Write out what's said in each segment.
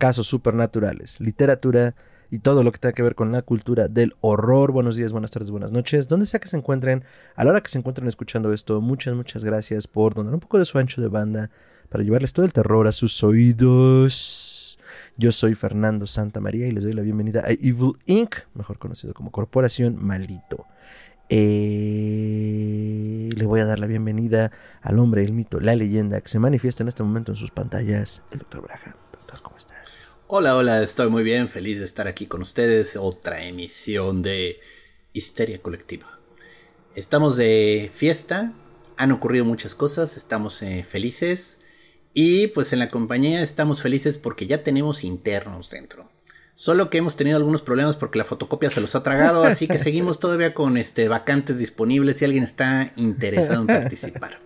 casos supernaturales, literatura y todo lo que tenga que ver con la cultura del horror. Buenos días, buenas tardes, buenas noches. Donde sea que se encuentren, a la hora que se encuentren escuchando esto, muchas, muchas gracias por donar un poco de su ancho de banda para llevarles todo el terror a sus oídos. Yo soy Fernando Santa María y les doy la bienvenida a Evil Inc., mejor conocido como Corporación Maldito. Eh, le voy a dar la bienvenida al hombre, el mito, la leyenda que se manifiesta en este momento en sus pantallas, el doctor Braham. Hola, hola, estoy muy bien, feliz de estar aquí con ustedes. Otra emisión de Histeria Colectiva. Estamos de fiesta, han ocurrido muchas cosas, estamos eh, felices. Y pues en la compañía estamos felices porque ya tenemos internos dentro. Solo que hemos tenido algunos problemas porque la fotocopia se los ha tragado, así que seguimos todavía con este vacantes disponibles si alguien está interesado en participar.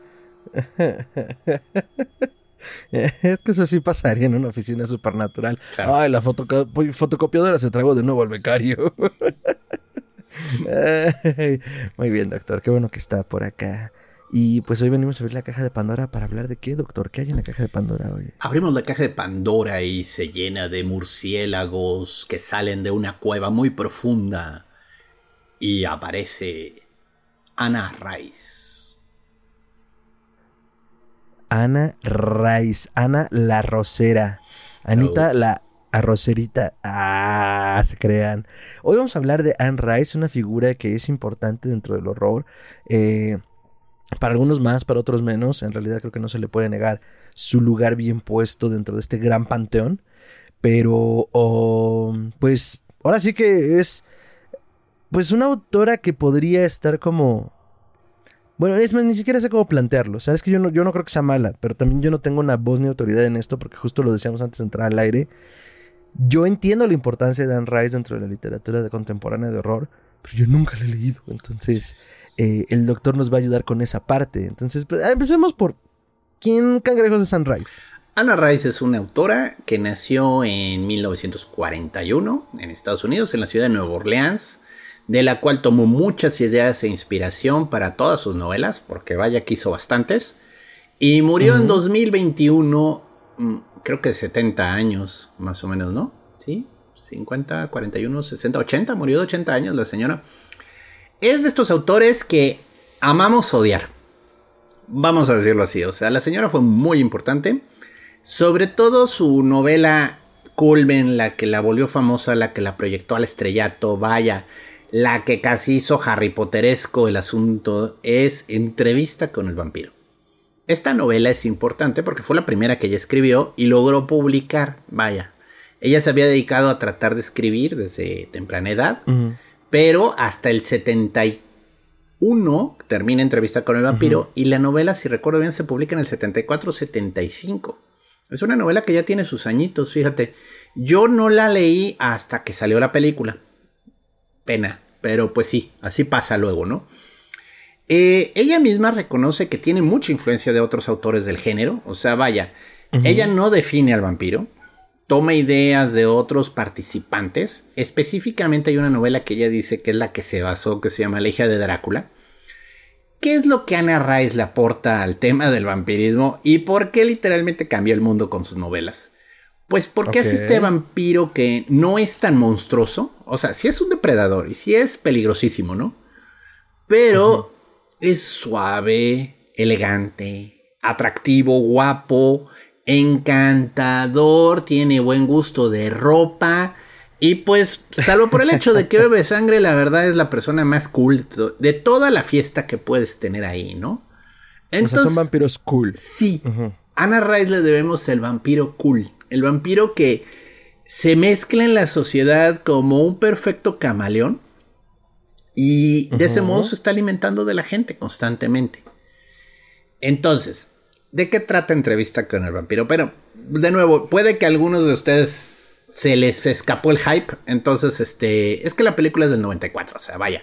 Es que eso sí pasaría en una oficina supernatural. Ay, la fotocopiadora se tragó de nuevo al becario. muy bien, doctor. Qué bueno que está por acá. Y pues hoy venimos a abrir la caja de Pandora para hablar de qué, doctor. ¿Qué hay en la caja de Pandora hoy? Abrimos la caja de Pandora y se llena de murciélagos que salen de una cueva muy profunda. Y aparece Ana Rice. Ana Rice. Ana la Rosera. Anita la arrocerita. Ah, se crean. Hoy vamos a hablar de Anne Rice, una figura que es importante dentro del horror. Eh para algunos más, para otros menos. En realidad creo que no se le puede negar su lugar bien puesto dentro de este gran panteón. Pero, pues, ahora sí que es, pues, una autora que podría estar como... Bueno, es ni siquiera sé cómo plantearlo. Sabes que yo no, yo no creo que sea mala, pero también yo no tengo una voz ni autoridad en esto, porque justo lo decíamos antes de entrar al aire. Yo entiendo la importancia de Anne Rice dentro de la literatura contemporánea de horror, pero yo nunca la he leído. Entonces, eh, el doctor nos va a ayudar con esa parte. Entonces, pues, empecemos por ¿quién cangrejos de Sunrise? Anna Rice es una autora que nació en 1941 en Estados Unidos, en la ciudad de Nueva Orleans, de la cual tomó muchas ideas e inspiración para todas sus novelas, porque vaya que hizo bastantes, y murió en 2021, mm, creo que 70 años, más o menos, ¿no? ¿Sí? 50, 41, 60, 80, murió de 80 años la señora es de estos autores que amamos odiar. Vamos a decirlo así. O sea, la señora fue muy importante. Sobre todo su novela Culven, la que la volvió famosa, la que la proyectó al estrellato, vaya, la que casi hizo Harry Potteresco el asunto, es Entrevista con el vampiro. Esta novela es importante porque fue la primera que ella escribió y logró publicar, vaya. Ella se había dedicado a tratar de escribir desde temprana edad pero hasta el 71 termina entrevista con el vampiro y la novela, si recuerdo bien, se publica en el 74-75. Es una novela que ya tiene sus añitos, fíjate. Yo no la leí hasta que salió la película. Pena, pero pues sí, así pasa luego, ¿no? Eh, ella misma reconoce que tiene mucha influencia de otros autores del género, o sea, vaya, ella no define al vampiro, toma ideas de otros participantes. Específicamente hay una novela que ella dice que es la que se basó, que se llama La hija de Drácula. ¿Qué es lo que Anna Rice le aporta al tema del vampirismo y por qué literalmente cambia el mundo con sus novelas? Pues porque es este vampiro que no es tan monstruoso. O sea, sí es un depredador y sí es peligrosísimo, ¿no? Pero es suave, elegante, atractivo, guapo encantador, tiene buen gusto de ropa. Y pues, salvo por el hecho de que bebe sangre, la verdad es la persona más cool de toda la fiesta que puedes tener ahí, ¿no? Entonces, son vampiros cool. Sí. A Ana Rice le debemos el vampiro cool. El vampiro que se mezcla en la sociedad como un perfecto camaleón. Y de ese modo se está alimentando de la gente constantemente. Entonces, ¿De qué trata entrevista con el vampiro? Pero, de nuevo, puede que algunos de ustedes se les escapó el hype. Entonces, este, es que la película es del 94, o sea, vaya.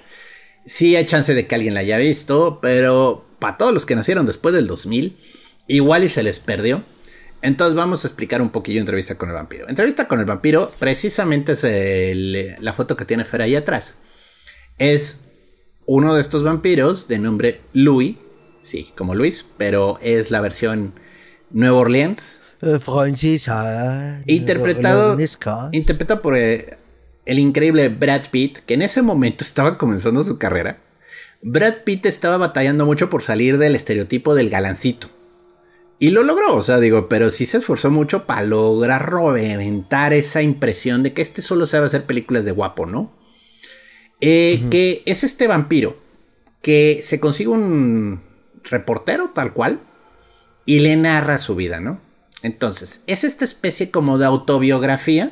Sí hay chance de que alguien la haya visto, pero para todos los que nacieron después del 2000, igual y se les perdió. Entonces vamos a explicar un poquillo entrevista con el vampiro. Entrevista con el vampiro, precisamente es la foto que tiene Fer ahí atrás. Es uno de estos vampiros de nombre Louis, sí, como Luis, pero es la versión Nueva Orleans, eh, francesa. Interpretado, interpretado por eh, el increíble Brad Pitt, que en ese momento estaba comenzando su carrera. Brad Pitt estaba batallando mucho por salir del estereotipo del galancito. Y lo logró, o sea, digo, pero sí se esforzó mucho para lograr reventar esa impresión de que este solo sabe hacer películas de guapo, ¿no? Eh, que es este vampiro que se consigue un reportero tal cual y le narra su vida, ¿no? Entonces, es esta especie como de autobiografía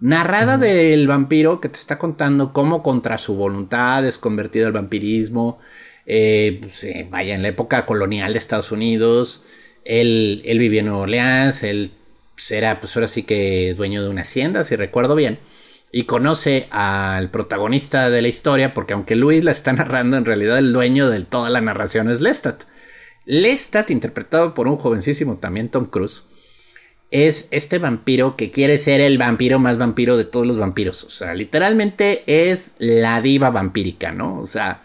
narrada del vampiro que te está contando cómo contra su voluntad es convertido al vampirismo. Eh, pues, eh, vaya, en la época colonial de Estados Unidos, él, él vivía en Nueva Orleans, él era, pues ahora sí que dueño de una hacienda, si recuerdo bien, y conoce al protagonista de la historia, porque aunque Luis la está narrando, en realidad el dueño de toda la narración es Lestat. Lestat, interpretado por un jovencísimo también Tom Cruise, es este vampiro que quiere ser el vampiro más vampiro de todos los vampiros. O sea, literalmente es la diva vampírica, ¿no? O sea,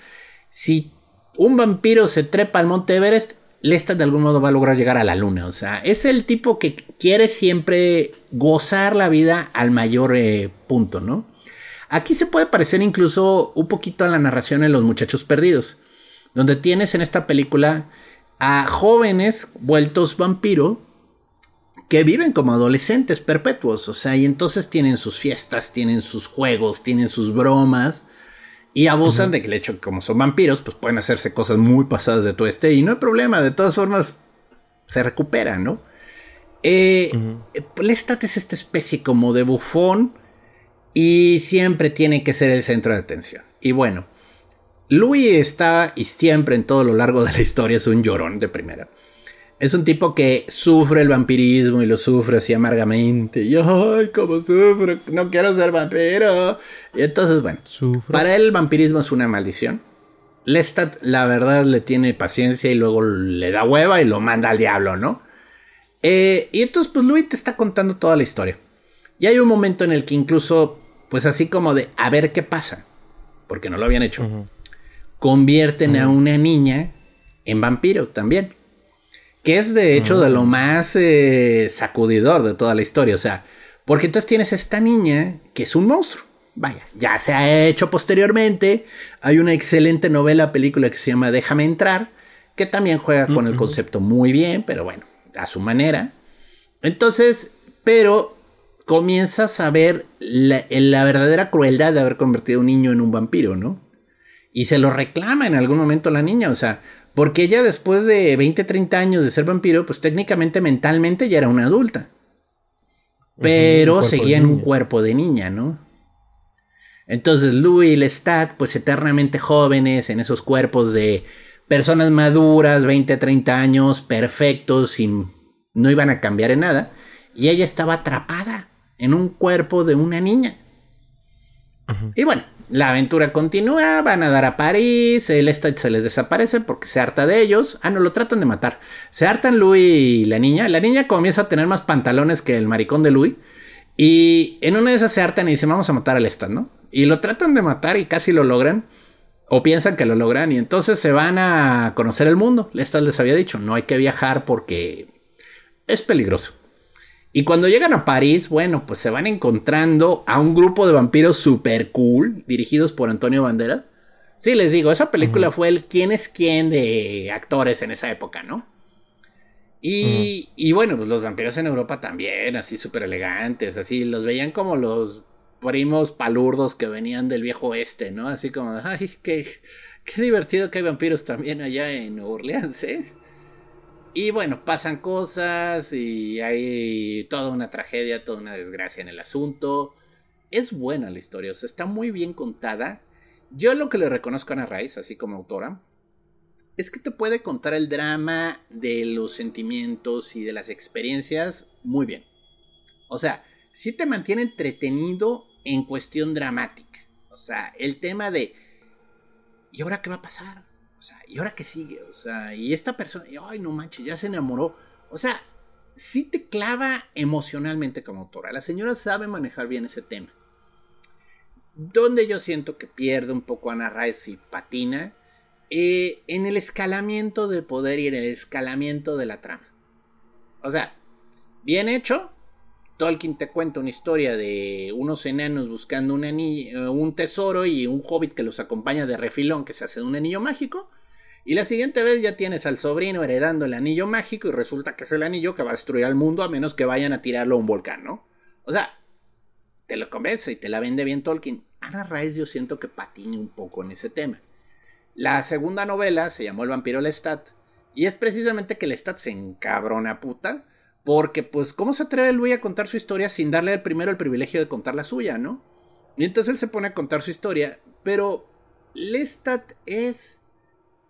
si un vampiro se trepa al Monte Everest, Lestat de algún modo va a lograr llegar a la luna. O sea, es el tipo que quiere siempre gozar la vida al mayor eh, punto, ¿no? Aquí se puede parecer incluso un poquito a la narración en Los Muchachos Perdidos, donde tienes en esta película a jóvenes vueltos vampiro que viven como adolescentes perpetuos, o sea, y entonces tienen sus fiestas, tienen sus juegos, tienen sus bromas y abusan de que el hecho que como son vampiros, pues pueden hacerse cosas muy pasadas de todo este y no hay problema, de todas formas se recuperan, ¿no? Eh, Lestat es esta especie como de bufón y siempre tiene que ser el centro de atención. Y bueno, Louis está y siempre en todo lo largo de la historia es un llorón de primera. Es un tipo que sufre el vampirismo y lo sufre así amargamente. Y ay, cómo sufro, no quiero ser vampiro. Y entonces, bueno, para él el vampirismo es una maldición. Lestat, la verdad, le tiene paciencia y luego le da hueva y lo manda al diablo, ¿no? Eh, y entonces, pues Louis te está contando toda la historia. Y hay un momento en el que incluso, pues así como de a ver qué pasa, porque no lo habían hecho convierten a una niña en vampiro también. Que es de hecho de lo más eh, sacudidor de toda la historia. O sea, porque entonces tienes esta niña que es un monstruo. Vaya, ya se ha hecho posteriormente. Hay una excelente novela, película que se llama Déjame entrar, que también juega con el concepto muy bien, pero bueno, a su manera. Entonces, pero comienzas a ver la, la verdadera crueldad de haber convertido a un niño en un vampiro, ¿no? Y se lo reclama en algún momento la niña, o sea, porque ella después de 20, 30 años de ser vampiro, pues técnicamente, mentalmente ya era una adulta. Pero seguía en un cuerpo de niña, ¿no? Entonces Louis y Lestat, pues eternamente jóvenes, en esos cuerpos de personas maduras, 20, 30 años, perfectos, sin, no iban a cambiar en nada. Y ella estaba atrapada en un cuerpo de una niña. Y bueno, la aventura continúa, van a dar a París, el Lestat se les desaparece porque se harta de ellos. Ah, no, lo tratan de matar. Se hartan Louis y la niña. La niña comienza a tener más pantalones que el maricón de Louis. Y en una de esas se hartan y dicen, vamos a matar al Lestat, ¿no? Y lo tratan de matar y casi lo logran. O piensan que lo logran y entonces se van a conocer el mundo. Lestat les había dicho, no hay que viajar porque es peligroso. Y cuando llegan a París, bueno, pues se van encontrando a un grupo de vampiros super cool, dirigidos por Antonio Banderas. Sí, les digo, esa película fue el quién es quién de actores en esa época, ¿no? Y, y bueno, pues los vampiros en Europa también, así súper elegantes, así, los veían como los primos palurdos que venían del viejo oeste, ¿no? Así como, ay, qué, qué divertido que hay vampiros también allá en Nueva Orleans, ¿eh? Y bueno, pasan cosas y hay toda una tragedia, toda una desgracia en el asunto. Es buena la historia, o sea, está muy bien contada. Yo lo que le reconozco a Ana Rice, así como autora, es que te puede contar el drama de los sentimientos y de las experiencias muy bien. O sea, sí te mantiene entretenido en cuestión dramática. O sea, el tema de, ¿y ahora qué va a pasar? O sea, ¿y ahora qué sigue? O sea, y esta persona, ay, no manches, ya se enamoró. O sea, sí te clava emocionalmente como autora. La señora sabe manejar bien ese tema. Donde yo siento que pierde un poco Ana Rice y patina, eh, en el escalamiento de poder y en el escalamiento de la trama. O sea, bien hecho, Tolkien te cuenta una historia de unos enanos buscando un, anillo, eh, un tesoro y un hobbit que los acompaña de refilón que se hace de un anillo mágico. Y la siguiente vez ya tienes al sobrino heredando el anillo mágico y resulta que es el anillo que va a destruir al mundo a menos que vayan a tirarlo a un volcán, ¿no? O sea, te lo convence y te la vende bien Tolkien. Ana Rice yo siento que patine un poco en ese tema. La segunda novela se llamó El vampiro Lestat y es precisamente que Lestat se encabrona puta porque pues cómo se atreve Louis a contar su historia sin darle al primero el privilegio de contar la suya, ¿no? Y entonces él se pone a contar su historia, pero Lestat es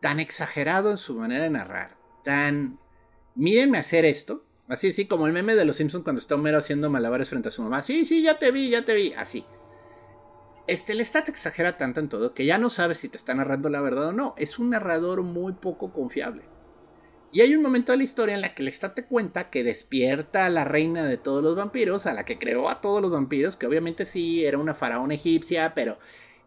tan exagerado en su manera de narrar, tan mírenme hacer esto, así así como el meme de los Simpsons cuando está Homero haciendo malabares frente a su mamá, sí, sí, ya te vi, ya te vi, así. Este, Lestat exagera tanto en todo que ya no sabes si te está narrando la verdad o no. Es un narrador muy poco confiable. Y hay un momento de la historia en la que Lestat te cuenta que despierta a la reina de todos los vampiros, a la que creó a todos los vampiros, que obviamente sí era una faraón egipcia, pero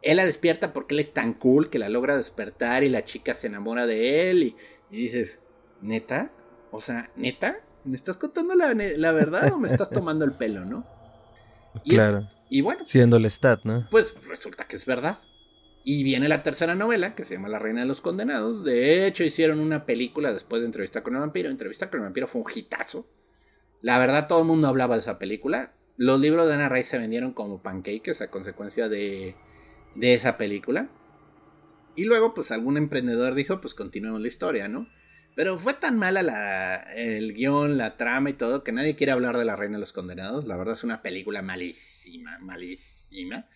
él la despierta porque él es tan cool que la logra despertar y la chica se enamora de él. Y, dices, ¿neta? O sea, ¿neta? ¿Me estás contando la, la verdad o me estás tomando el pelo, no? claro. Y bueno. Siendo el stat, ¿no? Pues resulta que es verdad. Y viene la tercera novela, que se llama La Reina de los Condenados. De hecho, hicieron una película después de Entrevista con el Vampiro. Entrevista con el Vampiro fue un hitazo. La verdad, todo el mundo hablaba de esa película. Los libros de Ana Ray se vendieron como pancakes a consecuencia de, de esa película. Y luego, pues algún emprendedor dijo, pues continuemos la historia, ¿no? Pero fue tan mala la, el guion, la trama y todo, que nadie quiere hablar de La Reina de los Condenados. La verdad es una película malísima, malísima.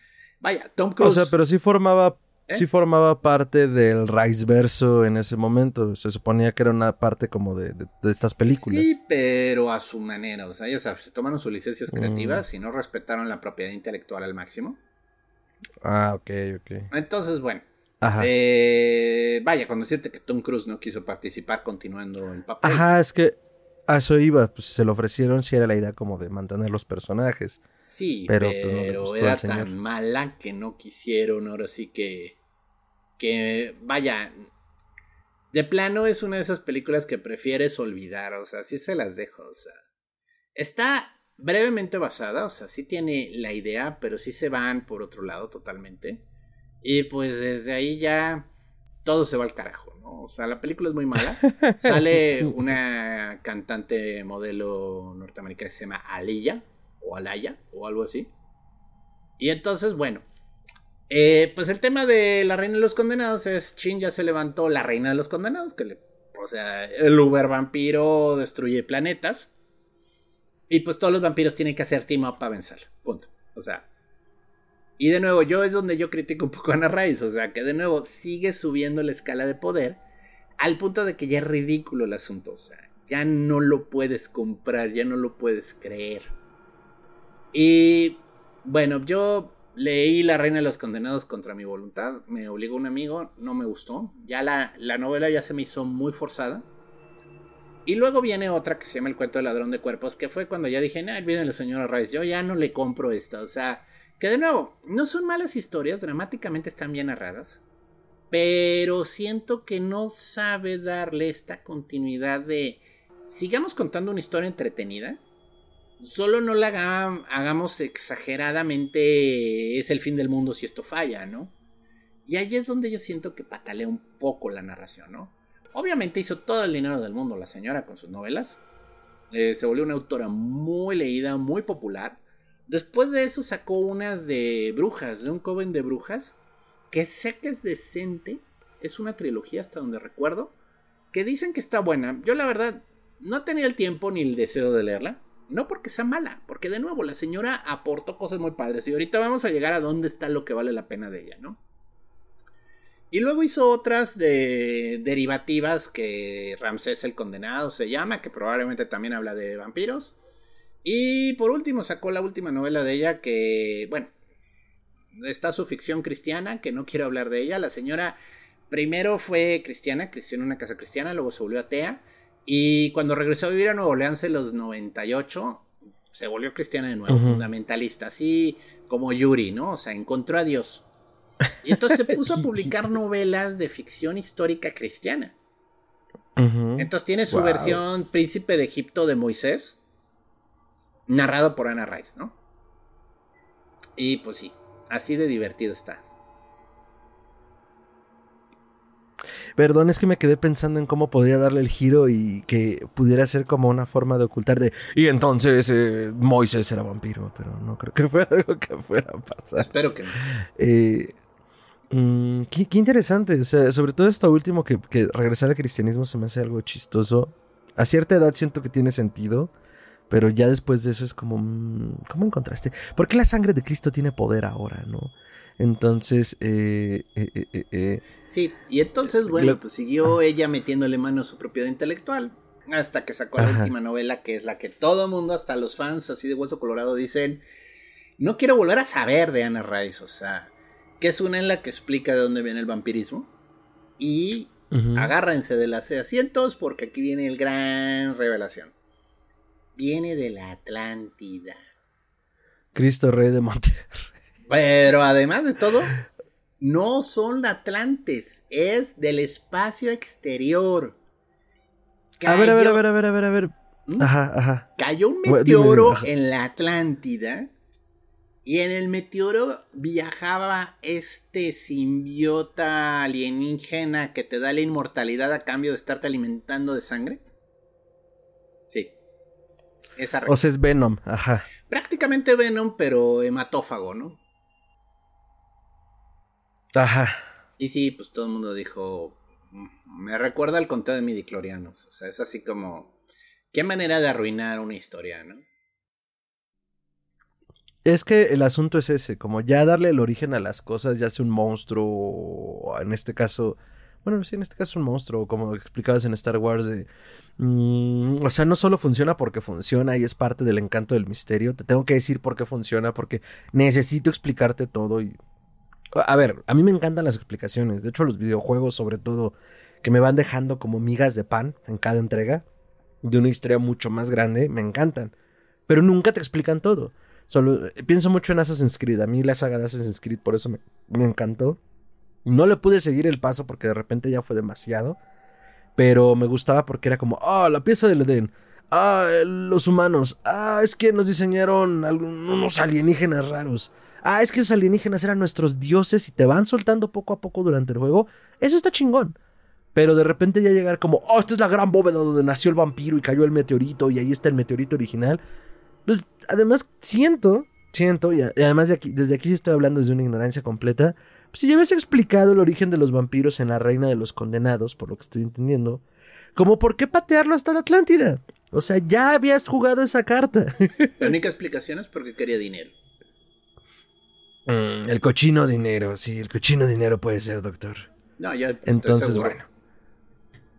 Vaya, Tom Cruise. O sea, pero sí formaba, ¿Eh? sí formaba parte del Rice verso en ese momento. Se suponía que era una parte como de, de, estas películas. Sí, pero a su manera. O sea, ya sabes, se tomaron sus licencias creativas mm. y no respetaron la propiedad intelectual al máximo. Ah, ok, ok. Entonces, bueno. Eh, vaya, con decirte que Tom Cruise no quiso participar continuando el papel. Ajá, es que a eso iba, pues se lo ofrecieron si era la idea como de mantener los personajes. Sí, pero, pues, era tan mala que no quisieron, ahora sí que que vaya, de plano es una de esas películas que prefieres olvidar, o sea, sí se las dejo, o sea, está brevemente basada, o sea, sí tiene la idea, pero sí se van por otro lado totalmente. Y pues desde ahí ya todo se va al carajo, ¿no? O sea, la película es muy mala. Sale una cantante modelo norteamericana que se llama Aliyah, o Alaya, o algo así. Y entonces, bueno, eh, pues el tema de la reina de los condenados es, Chin ya se levantó la reina de los condenados, que le, o sea, el Uber vampiro destruye planetas. Y pues todos los vampiros tienen que hacer team para vencerlo. Punto. O sea, y de nuevo, yo es donde yo critico un poco a Ana Rice, o sea, que de nuevo sigue subiendo la escala de poder al punto de que ya es ridículo el asunto, o sea, ya no lo puedes comprar, ya no lo puedes creer. Y bueno, yo leí La Reina de los Condenados contra mi voluntad, me obligó un amigo, no me gustó, ya la, la novela ya se me hizo muy forzada. Y luego viene otra que se llama El cuento del ladrón de cuerpos, que fue cuando ya dije, no, olviden la señora Rice, yo ya no le compro esta, o sea que de nuevo, no son malas historias, dramáticamente están bien narradas. Pero siento que no sabe darle esta continuidad de... Sigamos contando una historia entretenida. Solo no la hagamos exageradamente... Es el fin del mundo si esto falla, ¿no? Y ahí es donde yo siento que patalea un poco la narración, ¿no? Obviamente hizo todo el dinero del mundo la señora con sus novelas. Eh, se volvió una autora muy leída, muy popular. Después de eso sacó unas de brujas, de un coven de brujas, que sé que es decente. Es una trilogía hasta donde recuerdo. Que dicen que está buena. Yo la verdad no tenía el tiempo ni el deseo de leerla. No porque sea mala, porque de nuevo la señora aportó cosas muy padres. Y ahorita vamos a llegar a dónde está lo que vale la pena de ella, ¿no? Y luego hizo otras de derivativas que Ramsés el Condenado se llama, que probablemente también habla de vampiros. Y por último sacó la última novela de ella que, bueno, está su ficción cristiana, que no quiero hablar de ella. La señora primero fue cristiana, creció en una casa cristiana, luego se volvió atea. Y cuando regresó a vivir a Nueva Orleans en los 98, se volvió cristiana de nuevo, fundamentalista, así como Yuri, ¿no? O sea, encontró a Dios. Y entonces se puso a publicar novelas de ficción histórica cristiana. Entonces tiene su versión Príncipe de Egipto de Moisés, narrado por Anna Rice, ¿no? Y pues sí, así de divertido está. Perdón, es que me quedé pensando en cómo podría darle el giro y que pudiera ser como una forma de ocultar de. Y entonces eh, Moisés era vampiro, pero no creo que fuera algo que fuera a pasar. Espero que no. Eh, mm, qué, interesante, o sea, sobre todo esto último que, que regresar al cristianismo se me hace algo chistoso. A cierta edad siento que tiene sentido. Pero ya después de eso es como, mm, ¿cómo encontraste? ¿Por qué la sangre de Cristo tiene poder ahora, no? Entonces, eh, eh, eh, eh sí, y entonces, bueno, pues siguió ella metiéndole mano a su propiedad intelectual. Hasta que sacó la última novela, que es la que todo mundo, hasta los fans así de Hueso Colorado, dicen: No quiero volver a saber de Anna Rice. O sea, que es una en la que explica de dónde viene el vampirismo. Y agárrense de las asientos, porque aquí viene el gran revelación viene de la Atlántida. Cristo Rey de Monterrey. Pero además de todo, no son atlantes, es del espacio exterior. a ver, a ver, a ver, a ver, a ver, a ver. ¿Mm? Ajá, ajá. Cayó un meteoro en la Atlántida. Y en el meteoro viajaba este simbiota alienígena que te da la inmortalidad a cambio de estarte alimentando de sangre. o sea, es Venom, ajá. Prácticamente Venom, pero hematófago, ¿no? Ajá. Y sí, pues todo el mundo dijo. Mm, me recuerda al conteo de midiclorianos. O sea, es así como. Qué manera de arruinar una historia, ¿no? Es que el asunto es ese, como ya darle el origen a las cosas, ya sea un monstruo, en este caso, bueno, sí, en este caso un monstruo, como explicabas en Star Wars, Mm, o sea, no solo funciona porque funciona y es parte del encanto del misterio. Te tengo que decir por qué funciona, porque necesito explicarte todo. Y... A ver, a mí me encantan las explicaciones. De hecho, los videojuegos, sobre todo, que me van dejando como migas de pan en cada entrega de una historia mucho más grande, me encantan. Pero nunca te explican todo. Solo eh, pienso mucho en Assassin's Creed. A mí la saga de Assassin's Creed por eso me, me encantó. No le pude seguir el paso porque de repente ya fue demasiado. Pero me gustaba porque era como, ah, la pieza del Edén. Ah, los humanos. Ah, es que nos diseñaron unos alienígenas raros. Ah, es que esos alienígenas eran nuestros dioses y te van soltando poco a poco durante el juego. Eso está chingón. Pero de repente ya llegar como, oh, esta es la gran bóveda donde nació el vampiro y cayó el meteorito y ahí está el meteorito original. Pues además siento, siento, y además de aquí, desde aquí sí estoy hablando desde una ignorancia completa, pues, si ya habías explicado el origen de los vampiros en La Reina de los Condenados, por lo que estoy entendiendo, como por qué patearlo hasta la Atlántida. O sea, ya habías jugado esa carta. La única explicación es porque quería dinero. Mm, el cochino dinero, sí, el cochino dinero puede ser, doctor. No, ya. Entonces, bueno.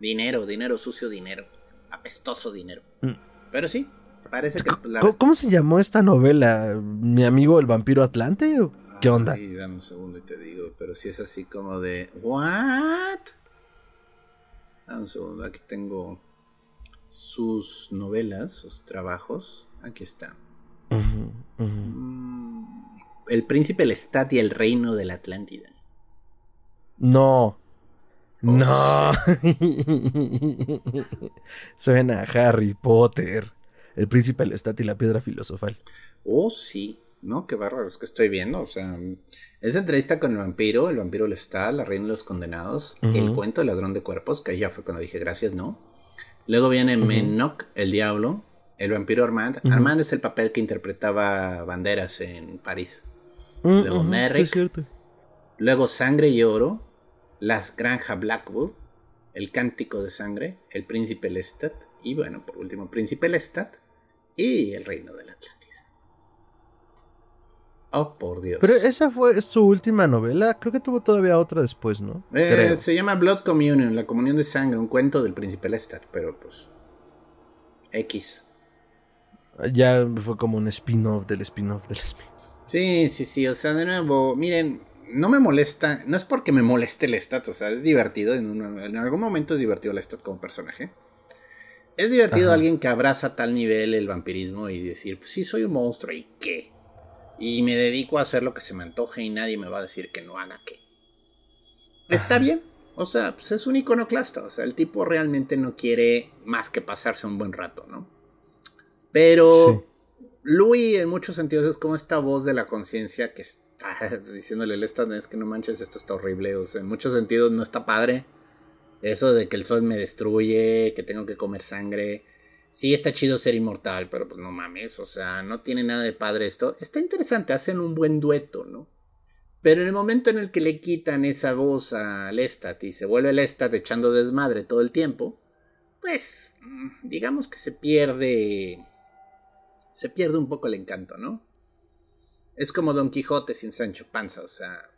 Dinero, dinero, sucio dinero. Apestoso dinero. Mm. Pero sí, parece que. ¿Cómo, se llamó esta novela? ¿Mi amigo el vampiro Atlante? ¿Qué onda? Ay, dame un segundo y te digo, pero si es así como de, ¿what? Dame un segundo, aquí tengo sus novelas, sus trabajos. Aquí está. Mm, el príncipe Lestat y el reino de la Atlántida. No. Oh, no. Suena a Harry Potter. El príncipe Lestat y la piedra filosofal. Oh, sí. ¿no? Qué bárbaro es que estoy viendo. O sea, esa entrevista con el vampiro, el vampiro le está, la reina de los condenados, el cuento del ladrón de cuerpos, que ahí ya fue cuando dije gracias, ¿no? Luego viene uh el diablo, el vampiro Armand. Armand es el papel que interpretaba Banderas en París. Mm, Luego Merrick. Luego Sangre y Oro, Las Granja Blackwood, El Cántico de Sangre, El Príncipe Lestat y bueno, por último, Príncipe Lestat y El Reino del Atlántico. Oh, por Dios. Pero esa fue su última novela. Creo que tuvo todavía otra después, ¿no? Eh, se llama Blood Communion, la comunión de sangre, un cuento del príncipe Lestat, pero pues. X. Ya fue como un spin-off del spin-off del spin-off. Sí, sí, sí. O sea, de nuevo, miren, no me molesta. No es porque me moleste el stat, o sea, es divertido. En, algún momento es divertido el stat como personaje. Es divertido alguien que abraza a tal nivel el vampirismo y decir, pues sí, soy un monstruo, ¿y qué? Y me dedico a hacer lo que se me antoje y nadie me va a decir que no haga qué. Está bien, o sea, pues es un iconoclasta. O sea, el tipo realmente no quiere más que pasarse un buen rato, ¿no? Pero Louis en muchos sentidos es como esta voz de la conciencia que está diciéndole al es que no manches, esto está horrible. O sea, en muchos sentidos no está padre. Eso de que el sol me destruye, que tengo que comer sangre. Sí, está chido ser inmortal, pero pues no mames, o sea, no tiene nada de padre esto. Está interesante, hacen un buen dueto, ¿no? Pero en el momento en el que le quitan esa voz a Lestat y se vuelve Lestat echando desmadre todo el tiempo, pues mm, digamos que se pierde se pierde un poco el encanto, ¿no? Es como Don Quijote sin Sancho Panza, o sea,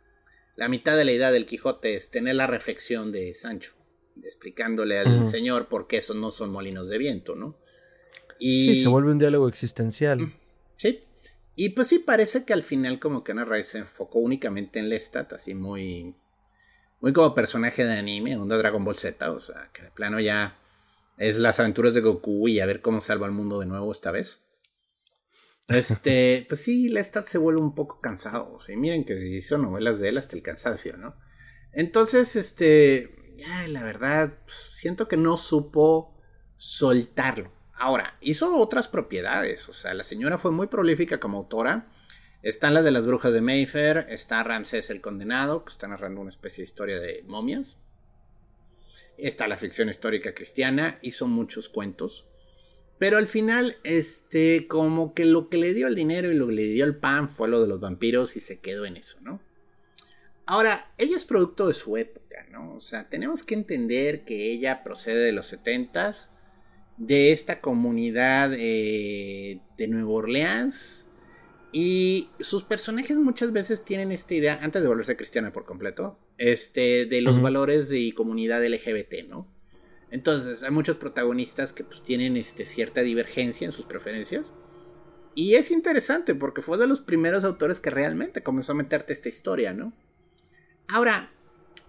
la mitad de la idea del Quijote es tener la reflexión de Sancho, explicándole al señor por qué esos no son molinos de viento, ¿no? Y... Sí, se vuelve un diálogo existencial. Sí. Y pues sí, parece que al final como que Ana Rice se enfocó únicamente en Lestat, así muy... Muy como personaje de anime, onda Dragon Ball Z, o sea, que de plano ya es las aventuras de Goku y a ver cómo salva al mundo de nuevo esta vez. Este, pues sí, Lestat se vuelve un poco cansado. O miren que hizo novelas de él hasta el cansancio, ¿no? Entonces, este, ya, la verdad, pues, siento que no supo soltarlo. Ahora, hizo otras propiedades. O sea, la señora fue muy prolífica como autora. Están las de las brujas de Mayfair. Está Ramsés el Condenado, que está narrando una especie de historia de momias. Está la ficción histórica cristiana. Hizo muchos cuentos. Pero al final, este, como que lo que le dio el dinero y lo que le dio el pan fue lo de los vampiros y se quedó en eso, ¿no? Ahora, ella es producto de su época, ¿no? O sea, tenemos que entender que ella procede de los setentas, de esta comunidad eh, de Nueva Orleans, y sus personajes muchas veces tienen esta idea, antes de volverse cristiana por completo, este, de los valores de comunidad LGBT, ¿no? Entonces, hay muchos protagonistas que pues, tienen este, cierta divergencia en sus preferencias. Y es interesante porque fue de los primeros autores que realmente comenzó a meterte esta historia, ¿no? Ahora,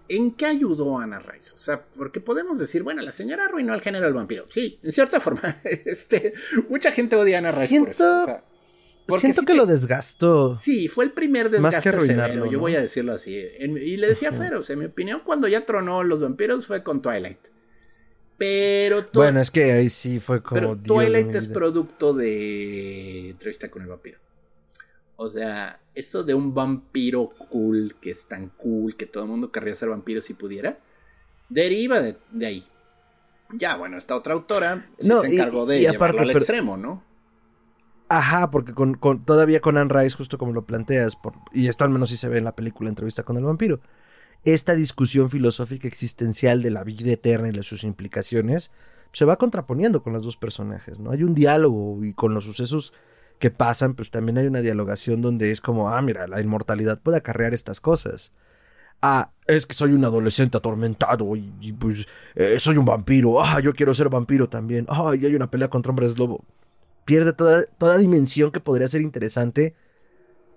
¿en qué ayudó Ana Rice? O sea, porque podemos decir, bueno, la señora arruinó el género del vampiro. Sí, en cierta forma. Este, mucha gente odia a Ana Rice siento, por eso. siento que, lo desgastó. Sí, fue el primer desgaste Más que arruinarlo, yo voy a decirlo así. y le decía Fer, o sea, en mi opinión, cuando ya tronó los vampiros fue con Twilight. Pero. Bueno, es que ahí sí fue como. Pero Twilight es producto de Entrevista con el vampiro. O sea, eso de un vampiro cool, que es tan cool, que todo el mundo querría ser vampiro si pudiera, deriva de, ahí. Ya, bueno, esta otra autora se encargó de llevarlo al extremo, ¿no? Ajá, porque con, todavía con Anne Rice, justo como lo planteas, por, y esto al menos sí se ve en la película Entrevista con el vampiro esta discusión filosófica existencial de la vida eterna y de sus implicaciones se va contraponiendo con los dos personajes, ¿no? Hay un diálogo y con los sucesos que pasan, pues también hay una dialogación donde es como, ah, mira, la inmortalidad puede acarrear estas cosas. Ah, es que soy un adolescente atormentado y, pues eh, soy un vampiro. Ah, yo quiero ser vampiro también. Ah, y hay una pelea contra hombres lobo. Pierde toda, toda dimensión que podría ser interesante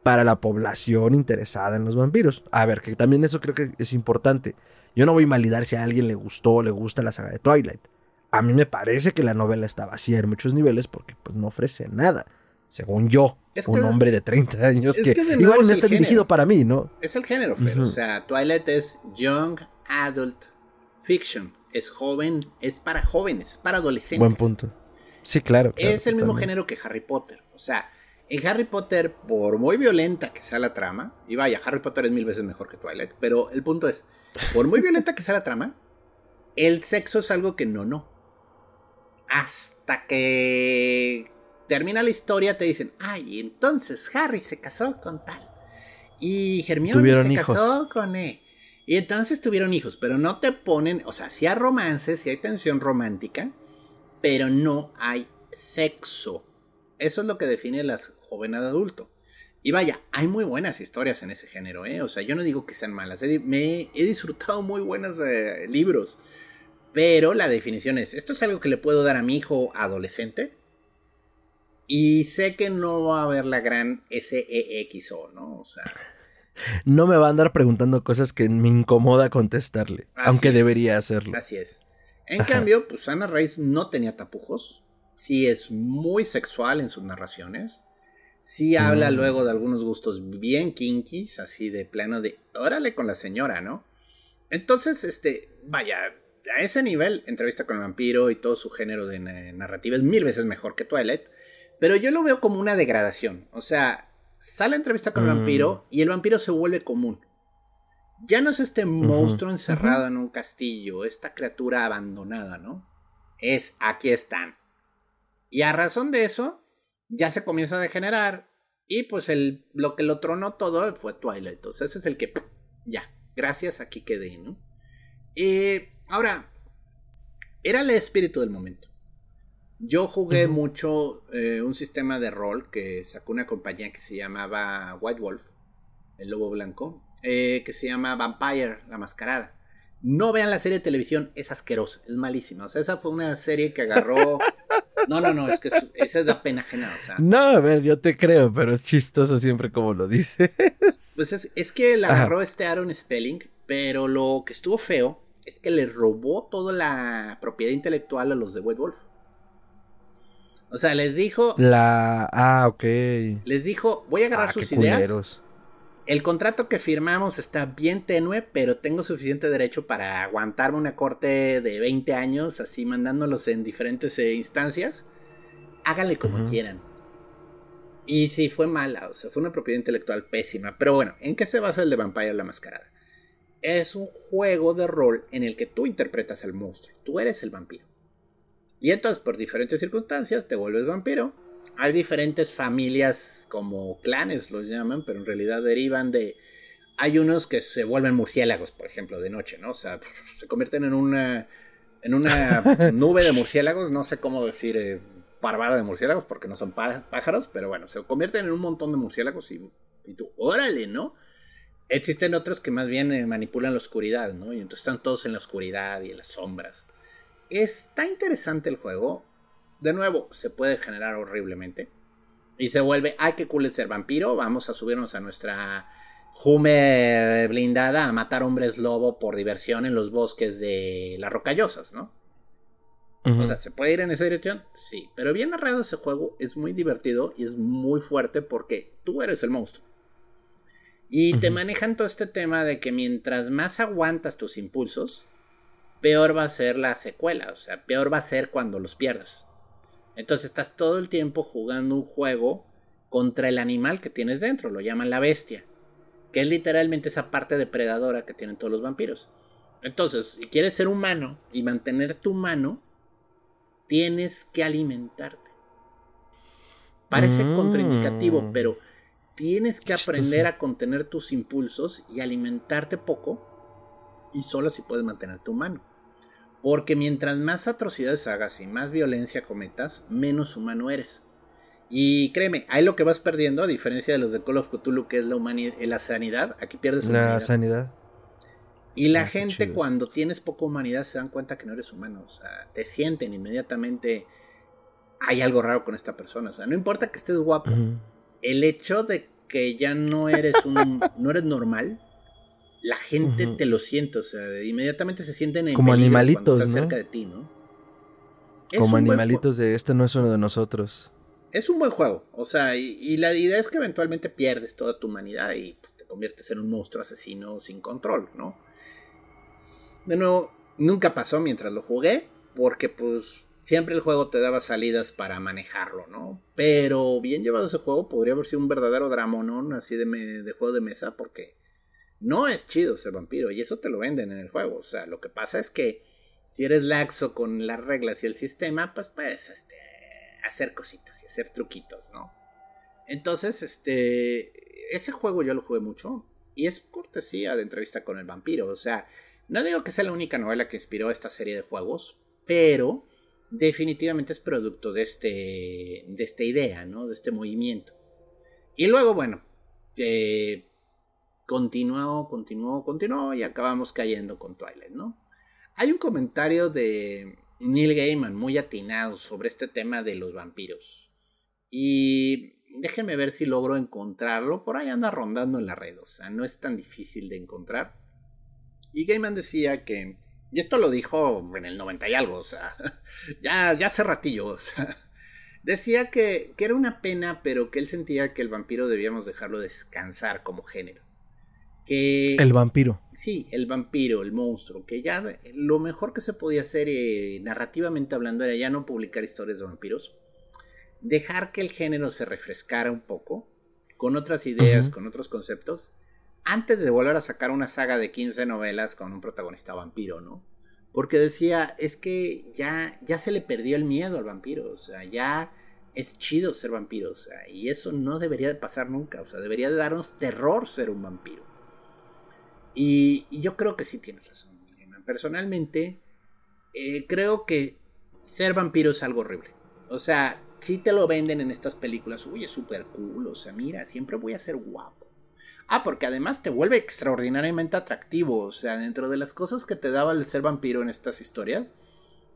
para la población interesada en los vampiros. A ver, que también eso creo que es importante. Yo no voy a invalidar si a alguien le gustó o le gusta la saga de Twilight. A mí me parece que la novela está vacía en muchos niveles porque pues no ofrece nada. Según yo, un hombre de 30 años que, igual no está dirigido para mí, ¿no? Es el género, pero, o sea, Twilight es young adult fiction. Es joven, es para jóvenes, para adolescentes. Buen punto. Sí, claro. es el mismo género que Harry Potter. O sea, en Harry Potter, por muy violenta que sea la trama, y vaya, Harry Potter es mil veces mejor que Twilight, pero el punto es, por muy violenta que sea la trama, el sexo es algo que no, no. Hasta que termina la historia te dicen, ay, entonces Harry se casó con tal. Y Hermione se casó con E. Y entonces tuvieron hijos, pero no te ponen, o sea, sí hay romance, sí hay tensión romántica, pero no hay sexo. Eso es lo que define las joven adulto. Y vaya, hay muy buenas historias en ese género, ¿eh? O sea, yo no digo que sean malas, he, me he disfrutado muy buenos eh, libros. Pero la definición es, ¿esto es algo que le puedo dar a mi hijo adolescente? Y sé que no va a haber la gran SEXO, ¿no? O sea. No me va a andar preguntando cosas que me incomoda contestarle, aunque debería hacerlo. Así es. En cambio, pues Ana Rice no tenía tapujos. Sí es muy sexual en sus narraciones. Sí habla mm. luego de algunos gustos bien kinkies, así de plano de órale con la señora, ¿no? Entonces, este, vaya, a ese nivel, entrevista con el vampiro y todo su género de narrativa es mil veces mejor que Twilight. Pero yo lo veo como una degradación. O sea, sale entrevista con el vampiro mm. y el vampiro se vuelve común. Ya no es este monstruo encerrado en un castillo, esta criatura abandonada, ¿no? Es aquí están. Y a razón de eso, ya se comienza a degenerar. Y pues el, lo que lo tronó todo fue Twilight. Entonces ese es el que, ya, gracias, aquí quedé, ¿no? Y ahora, era el espíritu del momento. Yo jugué mucho eh, un sistema de rol que sacó una compañía que se llamaba White Wolf, el lobo blanco, eh, que se llama Vampire, la mascarada. No vean la serie de televisión, es asquerosa, es malísima. O sea, esa fue una serie que agarró. No, no, no, es que esa es la pena ajena. O sea. No, a ver, yo te creo, pero es chistoso siempre como lo dices. Pues es, es que la agarró este Aaron Spelling, pero lo que estuvo feo es que le robó toda la propiedad intelectual a los de White Wolf. O sea, les dijo. La. Ah, ok. Les dijo, voy a agarrar ah, sus ideas. El contrato que firmamos está bien tenue, pero tengo suficiente derecho para aguantarme una corte de 20 años, así mandándolos en diferentes eh, instancias. Háganle como quieran. Y sí, fue mala, o sea, fue una propiedad intelectual pésima. Pero bueno, ¿en qué se basa el de Vampire la Mascarada? Es un juego de rol en el que tú interpretas al monstruo, tú eres el vampiro. Y entonces, por diferentes circunstancias, te vuelves vampiro. Hay diferentes familias, como clanes los llaman, pero en realidad derivan de. Hay unos que se vuelven murciélagos, por ejemplo, de noche, ¿no? O sea, se convierten en una. En una nube de murciélagos, no sé cómo decir eh, parvada de murciélagos, porque no son pájaros, pero bueno, se convierten en un montón de murciélagos y, y tú, órale, ¿no? Existen otros que más bien eh, manipulan la oscuridad, ¿no? Y entonces están todos en la oscuridad y en las sombras. Está interesante el juego. De nuevo, se puede generar horriblemente. Y se vuelve, ay, qué cool es ser vampiro. Vamos a subirnos a nuestra Jume blindada a matar hombres lobo por diversión en los bosques de las rocallosas, ¿no? O sea, ¿se puede ir en esa dirección? Sí. Pero bien narrado ese juego, es muy divertido y es muy fuerte porque tú eres el monstruo. Y te manejan todo este tema de que mientras más aguantas tus impulsos, peor va a ser la secuela, o sea, peor va a ser cuando los pierdas. Entonces estás todo el tiempo jugando un juego contra el animal que tienes dentro, lo llaman la bestia, que es literalmente esa parte depredadora que tienen todos los vampiros. Entonces, si quieres ser humano y mantener tu humano, tienes que alimentarte. Parece contraindicativo, mm. pero tienes que aprender a contener tus impulsos y alimentarte poco y solo si puedes mantener tu humano. Porque mientras más atrocidades hagas y más violencia cometas, menos humano eres. Y créeme, ahí lo que vas perdiendo, a diferencia de los de Call of Cthulhu, que es la, humanidad, la sanidad, aquí pierdes humanidad. La sanidad. Y la ah, gente cuando tienes poca humanidad se dan cuenta que no eres humano. O sea, te sienten inmediatamente, hay algo raro con esta persona. O sea, no importa que estés guapo. El hecho de que ya no eres un, no eres normal, la gente te lo siente, o sea, inmediatamente se sienten en como animalitos, ¿no? cerca de ti, ¿no? como animalitos de este no es uno de nosotros. Es un buen juego, o sea, y, la idea es que eventualmente pierdes toda tu humanidad y pues, te conviertes en un monstruo asesino sin control, ¿no? De nuevo, nunca pasó mientras lo jugué, porque pues siempre el juego te daba salidas para manejarlo, ¿no? Pero bien llevado ese juego podría haber sido un verdadero dramonón así de, de juego de mesa, porque no es chido ser vampiro y eso te lo venden en el juego. O sea, lo que pasa es que si eres laxo con las reglas y el sistema, pues puedes este, hacer cositas y hacer truquitos, ¿no? Entonces, este, ese juego yo lo jugué mucho y es cortesía de entrevista con el vampiro. O sea, no digo que sea la única novela que inspiró esta serie de juegos, pero definitivamente es producto de, este, de esta idea, ¿no? De este movimiento. Y luego, bueno, eh, continuó, continuó, continuó y acabamos cayendo con Twilight, ¿no? Hay un comentario de Neil Gaiman muy atinado sobre este tema de los vampiros. Y déjenme ver si logro encontrarlo. Por ahí anda rondando en la red, o sea, no es tan difícil de encontrar. Y Gaiman decía que, y esto lo dijo en el 90 y algo, o sea, ya, ya hace ratillo, o sea, decía que, que era una pena, pero que él sentía que el vampiro debíamos dejarlo descansar como género. Que, el vampiro. Sí, el vampiro, el monstruo, que ya lo mejor que se podía hacer eh, narrativamente hablando era ya no publicar historias de vampiros, dejar que el género se refrescara un poco, con otras ideas, con otros conceptos, antes de volver a sacar una saga de 15 novelas con un protagonista vampiro, ¿no? Porque decía, es que ya, ya se le perdió el miedo al vampiro, o sea, ya es chido ser vampiro, o sea, y eso no debería de pasar nunca, o sea, debería de darnos terror ser un vampiro. Y, yo creo que sí tienes razón, Personalmente, eh, creo que ser vampiro es algo horrible. O sea, si te lo venden en estas películas, uy, es súper cool, o sea, mira, siempre voy a ser guapo. Ah, porque además te vuelve extraordinariamente atractivo, o sea, dentro de las cosas que te daba el ser vampiro en estas historias,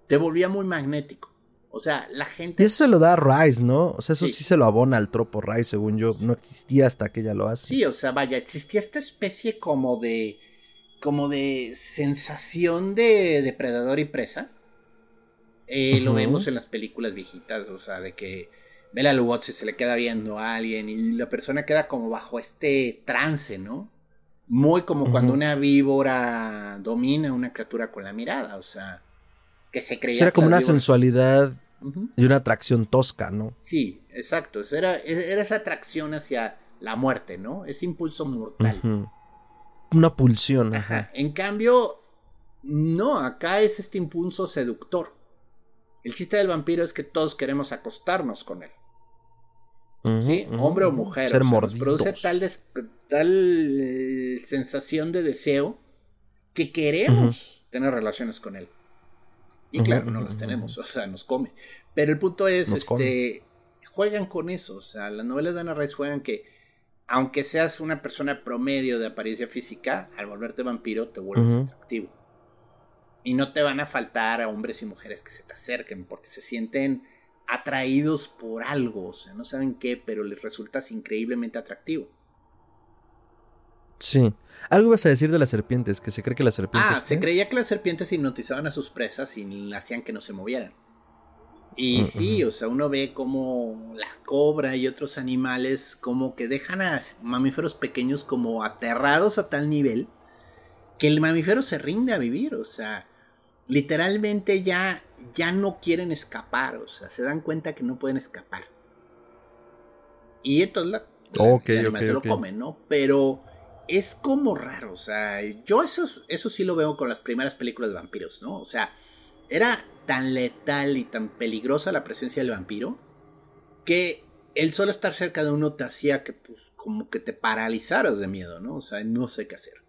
te volvía muy magnético. O sea, la gente... Y eso se lo da a Rice, ¿no? O sea, eso sí, se lo abona al tropo Rice, según yo. No existía hasta que ella lo hace. Sí, o sea, vaya, existía esta especie como de... como de sensación de depredador y presa eh, lo vemos en las películas viejitas, o sea, de que Bela Lugosi se le queda viendo a alguien y la persona queda como bajo este trance, ¿no? Muy como cuando una víbora domina a una criatura con la mirada, o sea, que se creía. era como una sensualidad y una atracción tosca, ¿no? Sí, exacto. Era, era esa atracción hacia la muerte, ¿no? Ese impulso mortal. Una pulsión. Ajá. En cambio, no, acá es este impulso seductor. El chiste del vampiro es que todos queremos acostarnos con él. ¿Sí? Hombre o mujer. Ser o produce tal, tal eh, sensación de deseo que queremos tener relaciones con él. Y claro, no las tenemos, o sea, nos come. Pero el punto es, este, juegan con eso. O sea, las novelas de Ana Rice juegan que, aunque seas una persona promedio de apariencia física, al volverte vampiro te vuelves atractivo. Y no te van a faltar a hombres y mujeres que se te acerquen porque se sienten atraídos por algo, o sea, no saben qué, pero les resultas increíblemente atractivo. Sí. Algo vas a decir de las serpientes, que se cree que las serpientes. Ah, se creía que las serpientes hipnotizaban a sus presas y hacían que no se movieran. Y mm, sí, o sea, uno ve como la cobra y otros animales como que dejan a mamíferos pequeños como aterrados a tal nivel que el mamífero se rinde a vivir, o sea, literalmente ya, ya no quieren escapar, o sea, se dan cuenta que no pueden escapar. Y entonces la, se lo come, ¿no? Pero es como raro, o sea, yo eso, eso sí lo veo con las primeras películas de vampiros, ¿no? O sea, era tan letal y tan peligrosa la presencia del vampiro que el solo estar cerca de uno te hacía que, pues, como que te paralizaras de miedo, ¿no? O sea, no sé qué hacer.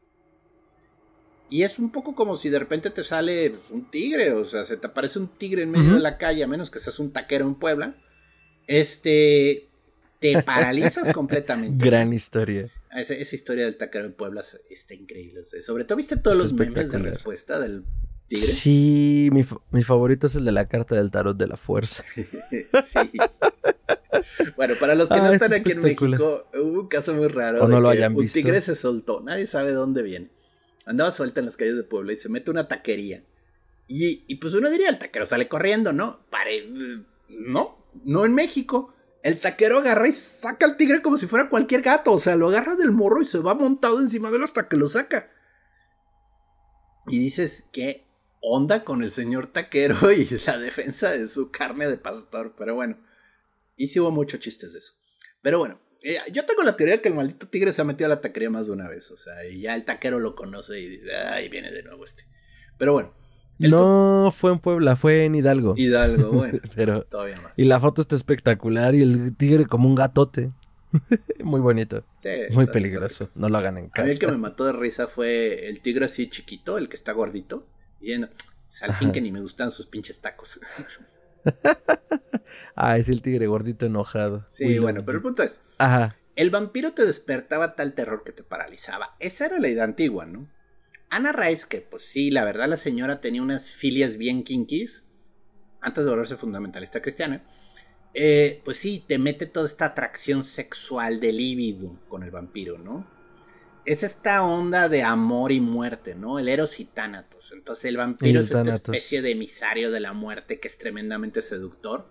Y es un poco como si de repente te sale pues, un tigre, o sea, se te aparece un tigre en medio de la calle, a menos que seas un taquero en Puebla. Este, te paralizas completamente. Gran historia. Esa, historia del taquero en Puebla está increíble. sobre todo, ¿viste todos los memes de respuesta del tigre? Sí, mi, favorito es el de la carta del tarot de la fuerza. sí. Bueno, para los que no ah, están aquí en México, hubo un caso muy raro. O no lo hayan visto. Un tigre se soltó, nadie sabe dónde viene andaba suelta en las calles de Puebla y se mete una taquería. Y, y pues uno diría, el taquero sale corriendo, ¿no? Pare, no, no en México. El taquero agarra y saca al tigre como si fuera cualquier gato. O sea, lo agarra del morro y se va montado encima de él hasta que lo saca. Y dices, ¿qué onda con el señor taquero y la defensa de su carne de pastor? Pero bueno, y sí hubo muchos chistes de eso. Pero bueno, eh, yo tengo la teoría que el maldito tigre se ha metido a la taquería más de una vez. O sea, y ya el taquero lo conoce y dice, ay, viene de nuevo este. Pero bueno. No fue en Puebla, fue en Hidalgo. Hidalgo, bueno. pero todavía más. Y la foto está espectacular y el tigre como un gatote. Muy bonito. Sí, Muy peligroso. No lo hagan en casa. A mí el que me mató de risa fue el tigre así chiquito, el que está gordito. Y en, al fin que ni me gustan sus pinches tacos. ah, es el tigre gordito enojado. Sí, bueno, pero el punto es. Ajá. El vampiro te despertaba tal terror que te paralizaba. Esa era la idea antigua, ¿no? Ana Rice, que pues sí, la verdad la señora tenía unas filias bien kinkies, antes de volverse fundamentalista cristiana, eh, pues sí, te mete toda esta atracción sexual de líbido con el vampiro, ¿no? Es esta onda de amor y muerte, ¿no? El Eros y Thanatos. Entonces el vampiro es esta especie de emisario de la muerte que es tremendamente seductor.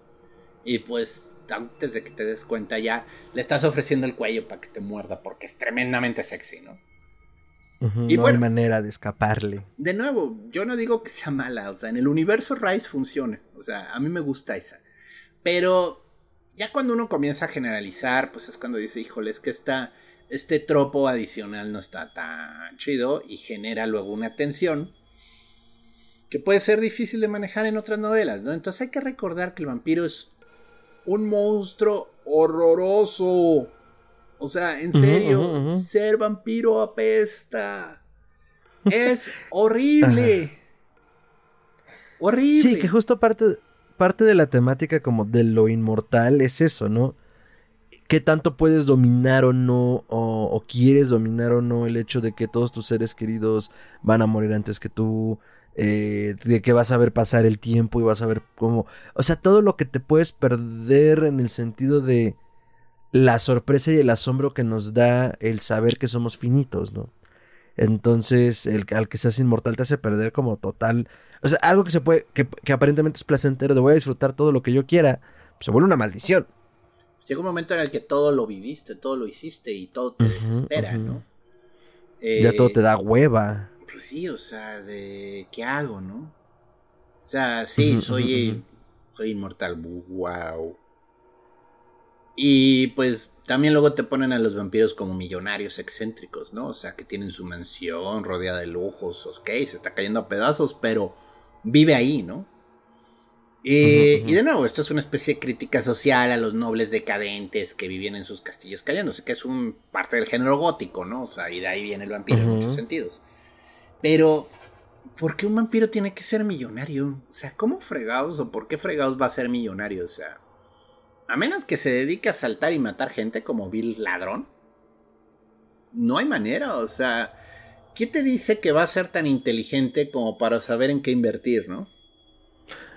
Y pues antes de que te des cuenta ya le estás ofreciendo el cuello para que te muerda porque es tremendamente sexy, ¿no? Y no hay manera de escaparle. De nuevo, yo no digo que sea mala, o sea, en el universo Rise funciona, o sea, a mí me gusta esa. Pero ya cuando uno comienza a generalizar, pues es cuando dice, híjole, es que esta, este tropo adicional no está tan chido y genera luego una tensión que puede ser difícil de manejar en otras novelas, ¿no? Entonces hay que recordar que el vampiro es un monstruo horroroso. O sea, en serio, ser vampiro apesta. Es horrible. Horrible. Sí, que justo parte, parte de la temática como de lo inmortal es eso, ¿no? ¿Qué tanto puedes dominar o no? O, o, quieres dominar o no el hecho de que todos tus seres queridos van a morir antes que tú? Eh, de que vas a ver pasar el tiempo y vas a ver cómo... O sea, todo lo que te puedes perder en el sentido de la sorpresa y el asombro que nos da el saber que somos finitos, ¿no? Entonces, el, al que seas inmortal te hace perder como total... O sea, algo que se puede, que, aparentemente es placentero, de voy a disfrutar todo lo que yo quiera, pues se vuelve una maldición. Llega un momento en el que todo lo viviste, todo lo hiciste y todo te desespera, ¿no? ya todo te da hueva pues sí, o sea, de qué hago, ¿no? O sea, sí, soy, soy inmortal, wow. Y pues también luego te ponen a los vampiros como millonarios excéntricos, ¿no? O sea, que tienen su mansión rodeada de lujos, ok, se está cayendo a pedazos, pero vive ahí, ¿no? Y, y de nuevo, esto es una especie de crítica social a los nobles decadentes que vivían en sus castillos cayéndose, que es un parte del género gótico, ¿no? O sea, y de ahí viene el vampiro en muchos sentidos. Pero, ¿por qué un vampiro tiene que ser millonario? O sea, ¿cómo fregados o por qué fregados va a ser millonario? O sea, a menos que se dedique a saltar y matar gente como Bill Ladrón. No hay manera, o sea, ¿qué te dice que va a ser tan inteligente como para saber en qué invertir, no?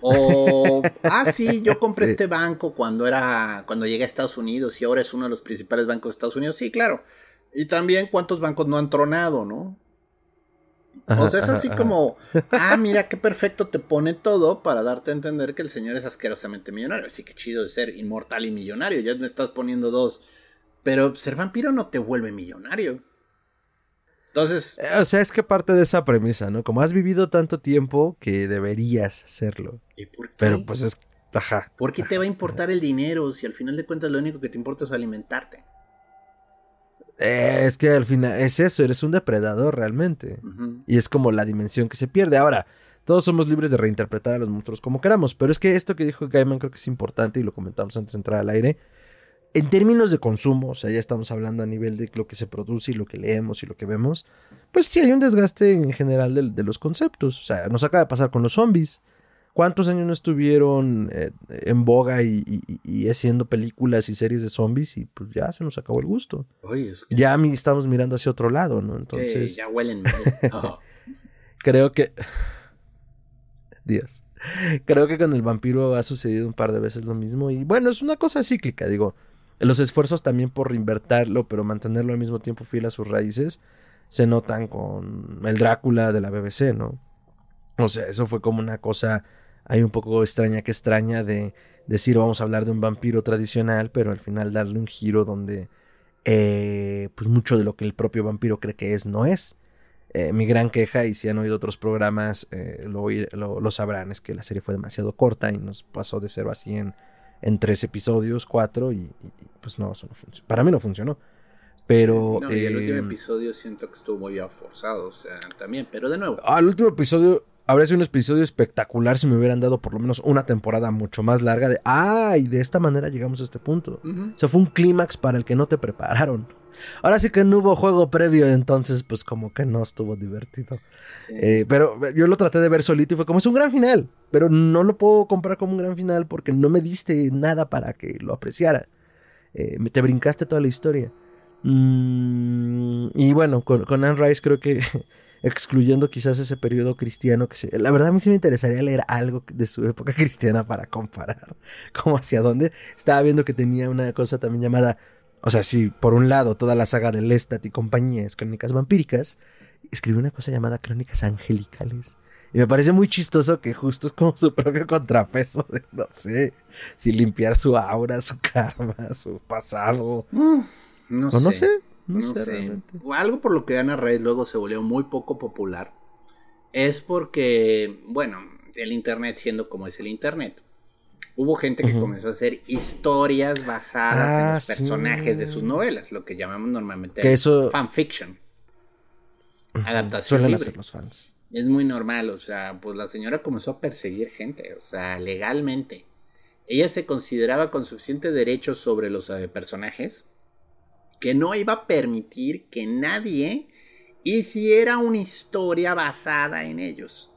O, ah, sí, yo compré este banco cuando era, cuando llegué a Estados Unidos y ahora es uno de los principales bancos de Estados Unidos. Sí, claro. Y también cuántos bancos no han tronado, ¿no? O sea, es así como, ah, mira qué perfecto te pone todo para darte a entender que el señor es asquerosamente millonario. Así que chido de ser inmortal y millonario. Ya me estás poniendo dos. Pero ser vampiro no te vuelve millonario. Entonces. Eh, o sea, es que parte de esa premisa, ¿no? Como has vivido tanto tiempo que deberías serlo. ¿Y por qué? Pero pues es. Ajá. ¿Por qué te va a importar el dinero si al final de cuentas lo único que te importa es alimentarte? Eh, es que al final es eso, eres un depredador realmente. Y es como la dimensión que se pierde. Ahora, todos somos libres de reinterpretar a los monstruos como queramos, pero es que esto que dijo Gaiman creo que es importante y lo comentamos antes de entrar al aire. En términos de consumo, o sea, ya estamos hablando a nivel de lo que se produce y lo que leemos y lo que vemos, pues sí hay un desgaste en general de, de los conceptos. O sea, nos acaba de pasar con los zombies. ¿Cuántos años no estuvieron eh, en boga y, haciendo películas y series de zombies? Y pues ya se nos acabó el gusto. Ya estamos mirando hacia otro lado, ¿no? Entonces. ya huelen creo que. Dios. Creo que con el vampiro ha sucedido un par de veces lo mismo. Y bueno, es una cosa cíclica, digo. Los esfuerzos también por reinvertirlo, pero mantenerlo al mismo tiempo fiel a sus raíces, se notan con el Drácula de la BBC, ¿no? O sea, eso fue como una cosa hay un poco extraña que extraña de decir vamos a hablar de un vampiro tradicional, pero al final darle un giro donde eh, pues mucho de lo que el propio vampiro cree que es no es. Eh, mi gran queja, y si han oído otros programas, eh, lo, sabrán, es que la serie fue demasiado corta y nos pasó de 0 a 100 en tres episodios, cuatro, y, pues no, eso no funcionó. Para mí no funcionó. Pero. No, y el último episodio siento que estuvo muy forzado, o sea, también, pero de nuevo. Ah, el último episodio habría sido un episodio espectacular si me hubieran dado por lo menos una temporada mucho más larga de, ah, y de esta manera llegamos a este punto. O sea, fue un clímax para el que no te prepararon. Ahora sí que no hubo juego previo, entonces pues como que no estuvo divertido. Eh, pero yo lo traté de ver solito y fue como es un gran final, pero no lo puedo comprar como un gran final porque no me diste nada para que lo apreciara. Eh, te brincaste toda la historia. Mm, y bueno, con, con Anne Rice creo que excluyendo quizás ese periodo cristiano que se... La verdad a mí sí me interesaría leer algo de su época cristiana para comparar como hacia dónde. Estaba viendo que tenía una cosa también llamada, o sea, sí, por un lado toda la saga de Lestat y compañía es crónicas vampíricas, escribió una cosa llamada crónicas angelicales. Y me parece muy chistoso que justo es como su propio contrapeso de, no sé, si limpiar su aura, su karma, su pasado. Mm, no, sé. no sé. No, sé. Algo por lo que Ana Rey luego se volvió muy poco popular es porque, bueno, el Internet siendo como es el Internet, hubo gente que comenzó a hacer historias basadas en los ah, personajes de sus novelas, lo que llamamos normalmente fanfiction. Adaptación Suelen libre. los fans. Es muy normal, o sea, pues la señora comenzó a perseguir gente, o sea, legalmente. Ella se consideraba con suficiente derecho sobre los eh, personajes que no iba a permitir que nadie hiciera una historia basada en ellos.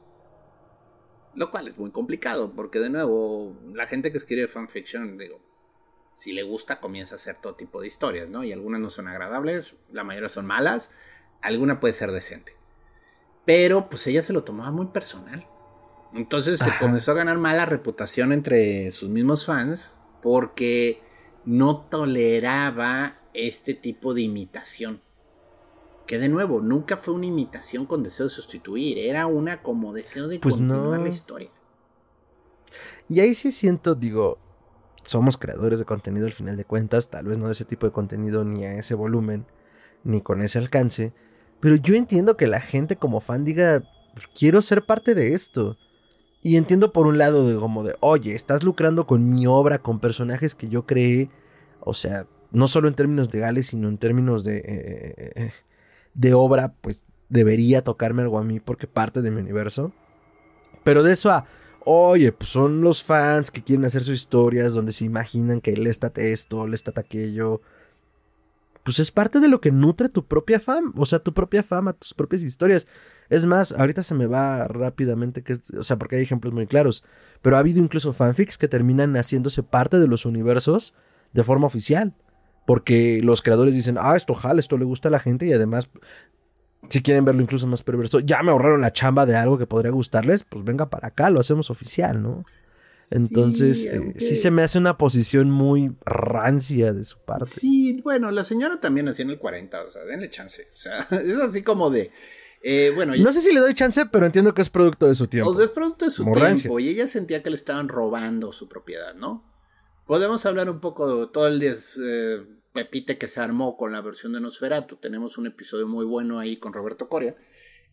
Lo cual es muy complicado, porque de nuevo, la gente que escribe fanfiction, digo, si le gusta, comienza a hacer todo tipo de historias, ¿no? Y algunas no son agradables, la mayoría son malas, alguna puede ser decente. Pero pues ella se lo tomaba muy personal. Entonces se comenzó a ganar mala reputación entre sus mismos fans porque no toleraba este tipo de imitación. Que de nuevo, nunca fue una imitación con deseo de sustituir, era una como deseo de pues continuar la historia. Y ahí sí siento, digo, somos creadores de contenido al final de cuentas, tal vez no de ese tipo de contenido ni a ese volumen, ni con ese alcance, pero yo entiendo que la gente como fan diga, pues, quiero ser parte de esto. Y entiendo por un lado de como de, oye, estás lucrando con mi obra, con personajes que yo creé, o sea, no solo en términos legales, sino en términos de, eh, eh, de obra, pues debería tocarme algo a mí porque parte de mi universo. Pero de eso a, oye, pues son los fans que quieren hacer sus historias donde se imaginan que él está esto, él está aquello pues es parte de lo que nutre tu propia fama, o sea, tu propia fama, tus propias historias. Es más, ahorita se me va rápidamente, que o sea, porque hay ejemplos muy claros, pero ha habido incluso fanfics que terminan haciéndose parte de los universos de forma oficial, porque los creadores dicen, ah, esto jala, esto le gusta a la gente y además, si quieren verlo incluso más perverso, ya me ahorraron la chamba de algo que podría gustarles, pues venga para acá, lo hacemos oficial, ¿no? Entonces, sí, eh, sí, se me hace una posición muy rancia de su parte. Sí, bueno, la señora también nació en el 40, o sea, denle chance. O sea, es así como de. Eh, bueno, no sé si le doy chance, pero entiendo que es producto de su tiempo. O sea, es producto de su tiempo. Y ella sentía que le estaban robando su propiedad, ¿no? Podemos hablar un poco todo el eh, pepite que se armó con la versión de Nosferatu. Tenemos un episodio muy bueno ahí con Roberto Coria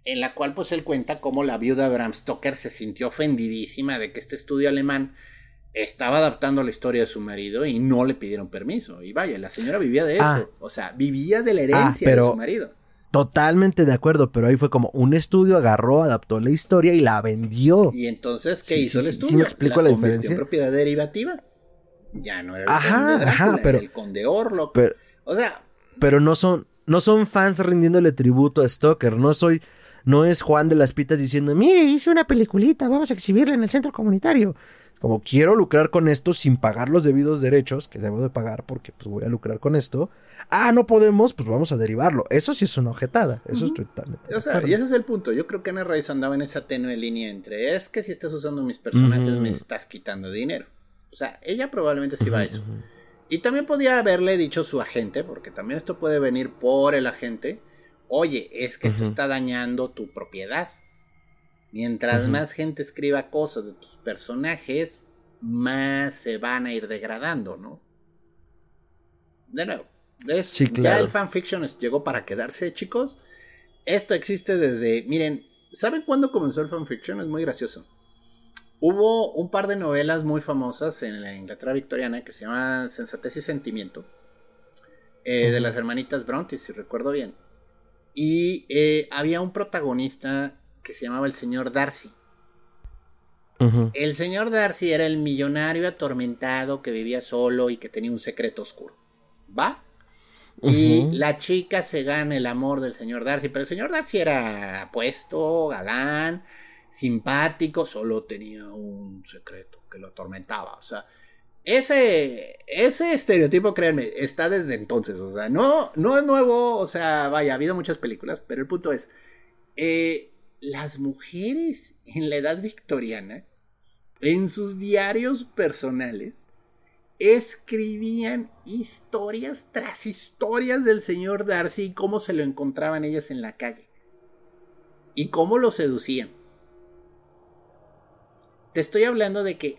en la cual pues él cuenta cómo la viuda Bram Stoker se sintió ofendidísima de que este estudio alemán estaba adaptando la historia de su marido y no le pidieron permiso. Y vaya, la señora vivía de eso, ah. o sea, vivía de la herencia de su marido. Totalmente de acuerdo, pero ahí fue como un estudio agarró, adaptó la historia y la vendió. Y entonces, ¿qué hizo el estudio? ¿Sí me explico la, diferencia? En propiedad derivativa. Ya no era el ajá, conde ajá, pero, el conde Orlok. Pero, o sea, pero no son no son fans rindiéndole tributo a Stoker, no soy no es Juan de las Pitas diciendo, mire, hice una peliculita, vamos a exhibirla en el centro comunitario. Como quiero lucrar con esto sin pagar los debidos derechos que debo de pagar porque pues voy a lucrar con esto. Ah, no podemos, pues vamos a derivarlo. Eso sí es una objetada. Eso estoy totalmente. O sea, y ese es el punto. Yo creo que Ana Reyes andaba en esa tenue línea entre es que si estás usando mis personajes me estás quitando dinero. O sea, ella probablemente sí va a eso. Y también podía haberle dicho su agente, porque también esto puede venir por el agente oye, es que esto está dañando tu propiedad. Mientras más gente escriba cosas de tus personajes, más se van a ir degradando, ¿no? De nuevo, ya el fanfiction llegó para quedarse, chicos. Esto existe desde, miren, ¿saben cuándo comenzó el fanfiction? Es muy gracioso. Hubo un par de novelas muy famosas en la Inglaterra victoriana que se llaman Sensatez y Sentimiento, eh, de las hermanitas Bronte, si recuerdo bien. Y eh, había un protagonista que se llamaba el señor Darcy. El señor Darcy era el millonario atormentado que vivía solo y que tenía un secreto oscuro. ¿Va? Y la chica se gana el amor del señor Darcy, pero el señor Darcy era apuesto, galán, simpático, solo tenía un secreto que lo atormentaba. O sea, ese, ese estereotipo, créanme, está desde entonces. O sea, no, no es nuevo. O sea, vaya, ha habido muchas películas, pero el punto es. eh, las mujeres en la edad victoriana, en sus diarios personales, escribían historias tras historias del señor Darcy y cómo se lo encontraban ellas en la calle. Y cómo lo seducían. Te estoy hablando de que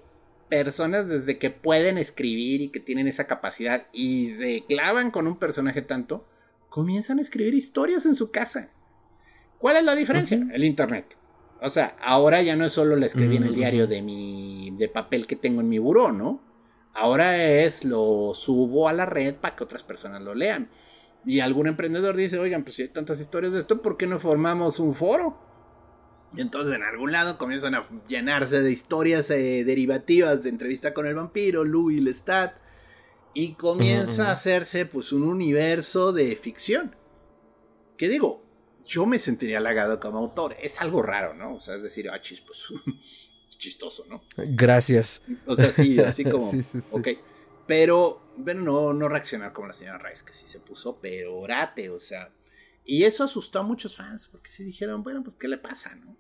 personas desde que pueden escribir y que tienen esa capacidad y se clavan con un personaje tanto, comienzan a escribir historias en su casa. ¿Cuál es la diferencia? El internet. O sea, ahora ya no es solo la escribí en el diario de mi de papel que tengo en mi buró, ¿no? Ahora es lo subo a la red para que otras personas lo lean. Y algún emprendedor dice, oigan, pues si hay tantas historias de esto, ¿por qué no formamos un foro? Y entonces en algún lado comienzan a llenarse de historias eh, derivativas de entrevista con el vampiro, Louis Lestat. Y comienza a hacerse pues un universo de ficción. ¿Qué digo? Yo me sentiría halagado como autor. Es algo raro, ¿no? O sea, es decir, ah, chis, pues chistoso, ¿no? Gracias. O sea, sí, así como, sí, sí, sí. ok. Pero, bueno, no, no reaccionar como la señora Rice, que sí se puso orate, o sea. Y eso asustó a muchos fans, porque sí dijeron, bueno, pues, ¿qué le pasa, no?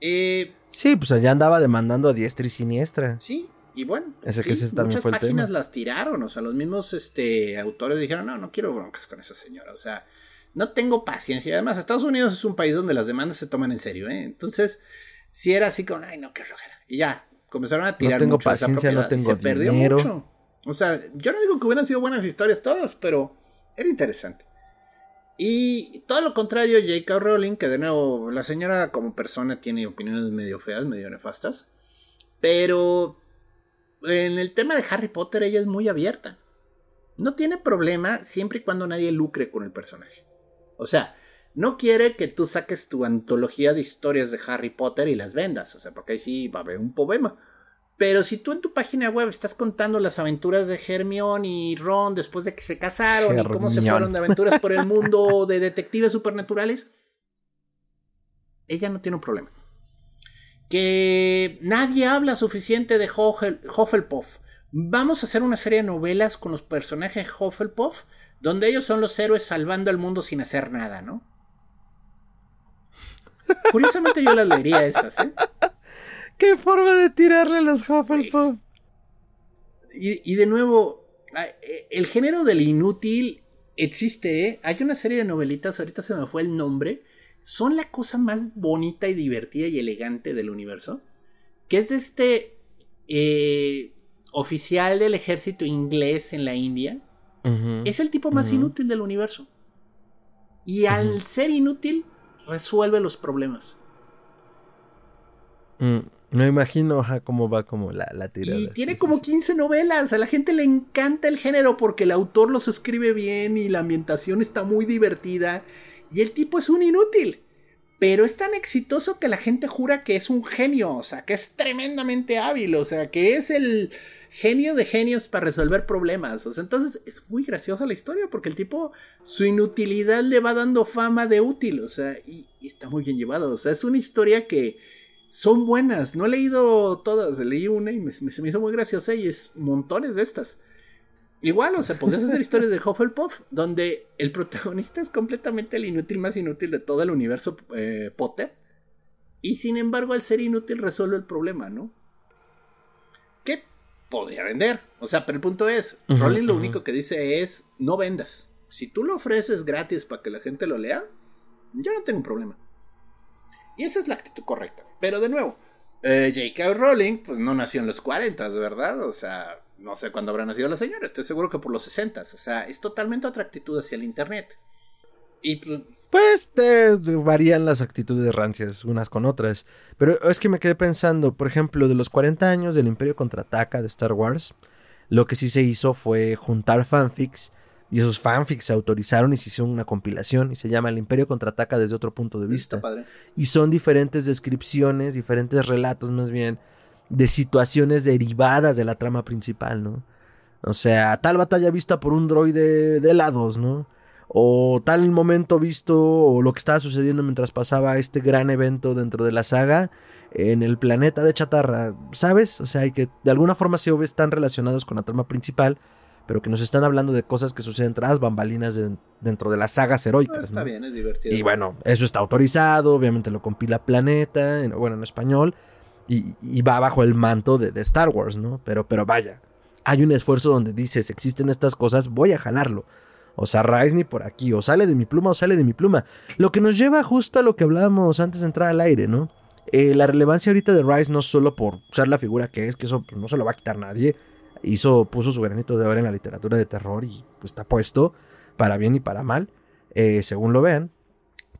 Eh, sí, pues allá andaba demandando a diestra y siniestra. Sí, y bueno, Ese que muchas páginas las tiraron, o sea, los mismos este, autores dijeron, no, no quiero broncas con esa señora, o sea, no tengo paciencia. Además, Estados Unidos es un país donde las demandas se toman en serio, ¿eh? Entonces, si era así como, ay, no, qué rojera. Y ya, comenzaron a tirar no tengo mucho paciencia, no tengo se perdió mucho. O sea, yo no digo que hubieran sido buenas historias todas, pero era interesante. Y todo lo contrario, J.K. Rowling, que de nuevo, la señora como persona tiene opiniones medio feas, medio nefastas. Pero en el tema de Harry Potter ella es muy abierta. No tiene problema siempre y cuando nadie lucre con el personaje. O sea, no quiere que tú saques tu antología de historias de Harry Potter y las vendas, o sea, porque ahí sí va a haber un poema. Pero si tú en tu página web estás contando las aventuras de Hermione y Ron después de que se casaron y cómo se fueron de aventuras por el mundo de detectives supernaturales, ella no tiene un problema. Que nadie habla suficiente de Hufflepuff. Vamos a hacer una serie de novelas con los personajes Hufflepuff, donde ellos son los héroes salvando al mundo sin hacer nada, ¿no? Curiosamente yo las leería esas, ¿eh? ¡Qué forma de tirarle a los Hufflepuff! Y, y de nuevo, e, el género del inútil existe, ¿eh? Hay una serie de novelitas, ahorita se me fue el nombre, son la cosa más bonita y divertida y elegante del universo, que es de este eh, oficial del ejército inglés en la India. es el tipo más inútil del universo. Y al ser inútil, resuelve los problemas. Mm, me imagino cómo va como la, la tirada. Y tiene como 15 novelas. A la gente le encanta el género porque el autor los escribe bien y la ambientación está muy divertida. Y el tipo es un inútil. Pero es tan exitoso que la gente jura que es un genio. O sea, que es tremendamente hábil. O sea, que es el genio de genios para resolver problemas. O sea, entonces es muy graciosa la historia porque el tipo, su inutilidad le va dando fama de útil. O sea, y, está muy bien llevado. O sea, es una historia que son buenas. No he leído todas, leí una y me, se me hizo muy graciosa y es montones de estas. Igual, o sea, podrías hacer historias de Hufflepuff donde el protagonista es completamente el inútil más inútil de todo el universo eh, Potter. Y sin embargo, al ser inútil resuelve el problema, ¿no? podría vender. O sea, pero el punto es, Rolling lo único que dice es, no vendas. Si tú lo ofreces gratis para que la gente lo lea, yo no tengo un problema. Y esa es la actitud correcta. Pero de nuevo, eh, J.K. Rowling, pues no nació en los 40, ¿verdad? O sea, no sé cuándo habrá nacido la señora, estoy seguro que por los 60. O sea, es totalmente otra actitud hacia el Internet. Y pues, pues varían las actitudes rancias unas con otras. Pero es que me quedé pensando, por ejemplo, de los 40 años del Imperio Contraataca de Star Wars, lo que sí se hizo fue juntar fanfics y esos fanfics se autorizaron y se hizo una compilación y se llama El Imperio Contraataca desde otro punto de vista. Y son diferentes descripciones, diferentes relatos más bien, de situaciones derivadas de la trama principal, ¿no? O sea, tal batalla vista por un droide de helados, ¿no? o tal momento visto o lo que estaba sucediendo mientras pasaba este gran evento dentro de la saga en el planeta de Chatarra, ¿sabes? O sea, hay que de alguna forma se están relacionados con la trama principal, pero que nos están hablando de cosas que suceden tras bambalinas dentro de las sagas heroicas. está bien, es divertido. Y bueno, eso está autorizado, obviamente lo compila Planeta, bueno, en español, y, va bajo el manto de, de, Star Wars, ¿no? Pero, pero vaya, hay un esfuerzo donde dices, existen estas cosas, voy a jalarlo. O sea, Rise ni por aquí, o sale de mi pluma o sale de mi pluma. Lo que nos lleva justo a lo que hablábamos antes de entrar al aire, ¿no? Eh, la relevancia ahorita de Rise no solo por ser la figura que es, que eso pues, no se lo va a quitar nadie. Hizo, puso su granito de oro en la literatura de terror y pues, está puesto para bien y para mal, eh, según lo vean.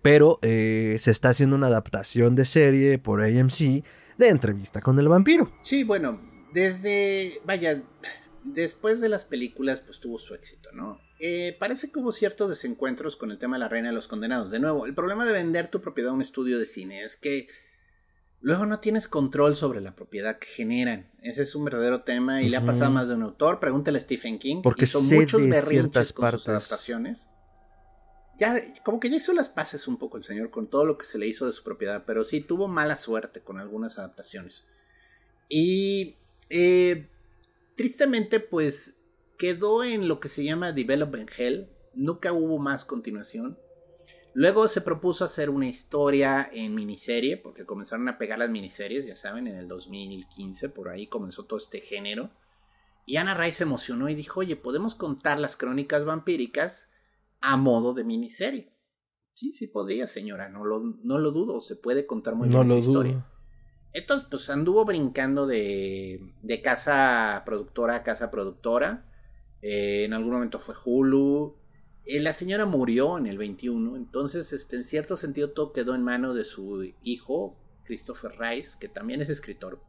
Pero eh, se está haciendo una adaptación de serie por AMC de entrevista con el vampiro. Sí, bueno, desde, vaya, después de las películas, pues tuvo su éxito, ¿no? Eh, parece que hubo ciertos desencuentros con el tema de la reina de los condenados. De nuevo, el problema de vender tu propiedad a un estudio de cine es que luego no tienes control sobre la propiedad que generan. Ese es un verdadero tema y le ha pasado a más de un autor. Pregúntale a Stephen King. Porque son muchos berrinches con sus adaptaciones. Ya, como que ya hizo las paces un poco el señor con todo lo que se le hizo de su propiedad, pero sí tuvo mala suerte con algunas adaptaciones. Y eh, tristemente, pues quedó en lo que se llama Development Hell. Nunca hubo más continuación. Luego se propuso hacer una historia en miniserie, porque comenzaron a pegar las miniseries, ya saben, en el 2015, por ahí comenzó todo este género. Y Anna Ray se emocionó y dijo, oye, podemos contar las crónicas vampíricas a modo de miniserie. Sí, sí podría, señora, no lo, no lo dudo, se puede contar muy bien esa historia. Entonces, pues anduvo brincando de, de casa productora a casa productora. Eh, en algún momento fue Hulu. Eh, la señora murió en el 21, entonces este, en cierto sentido todo quedó en manos de su hijo, Christopher Rice, que también es escritor.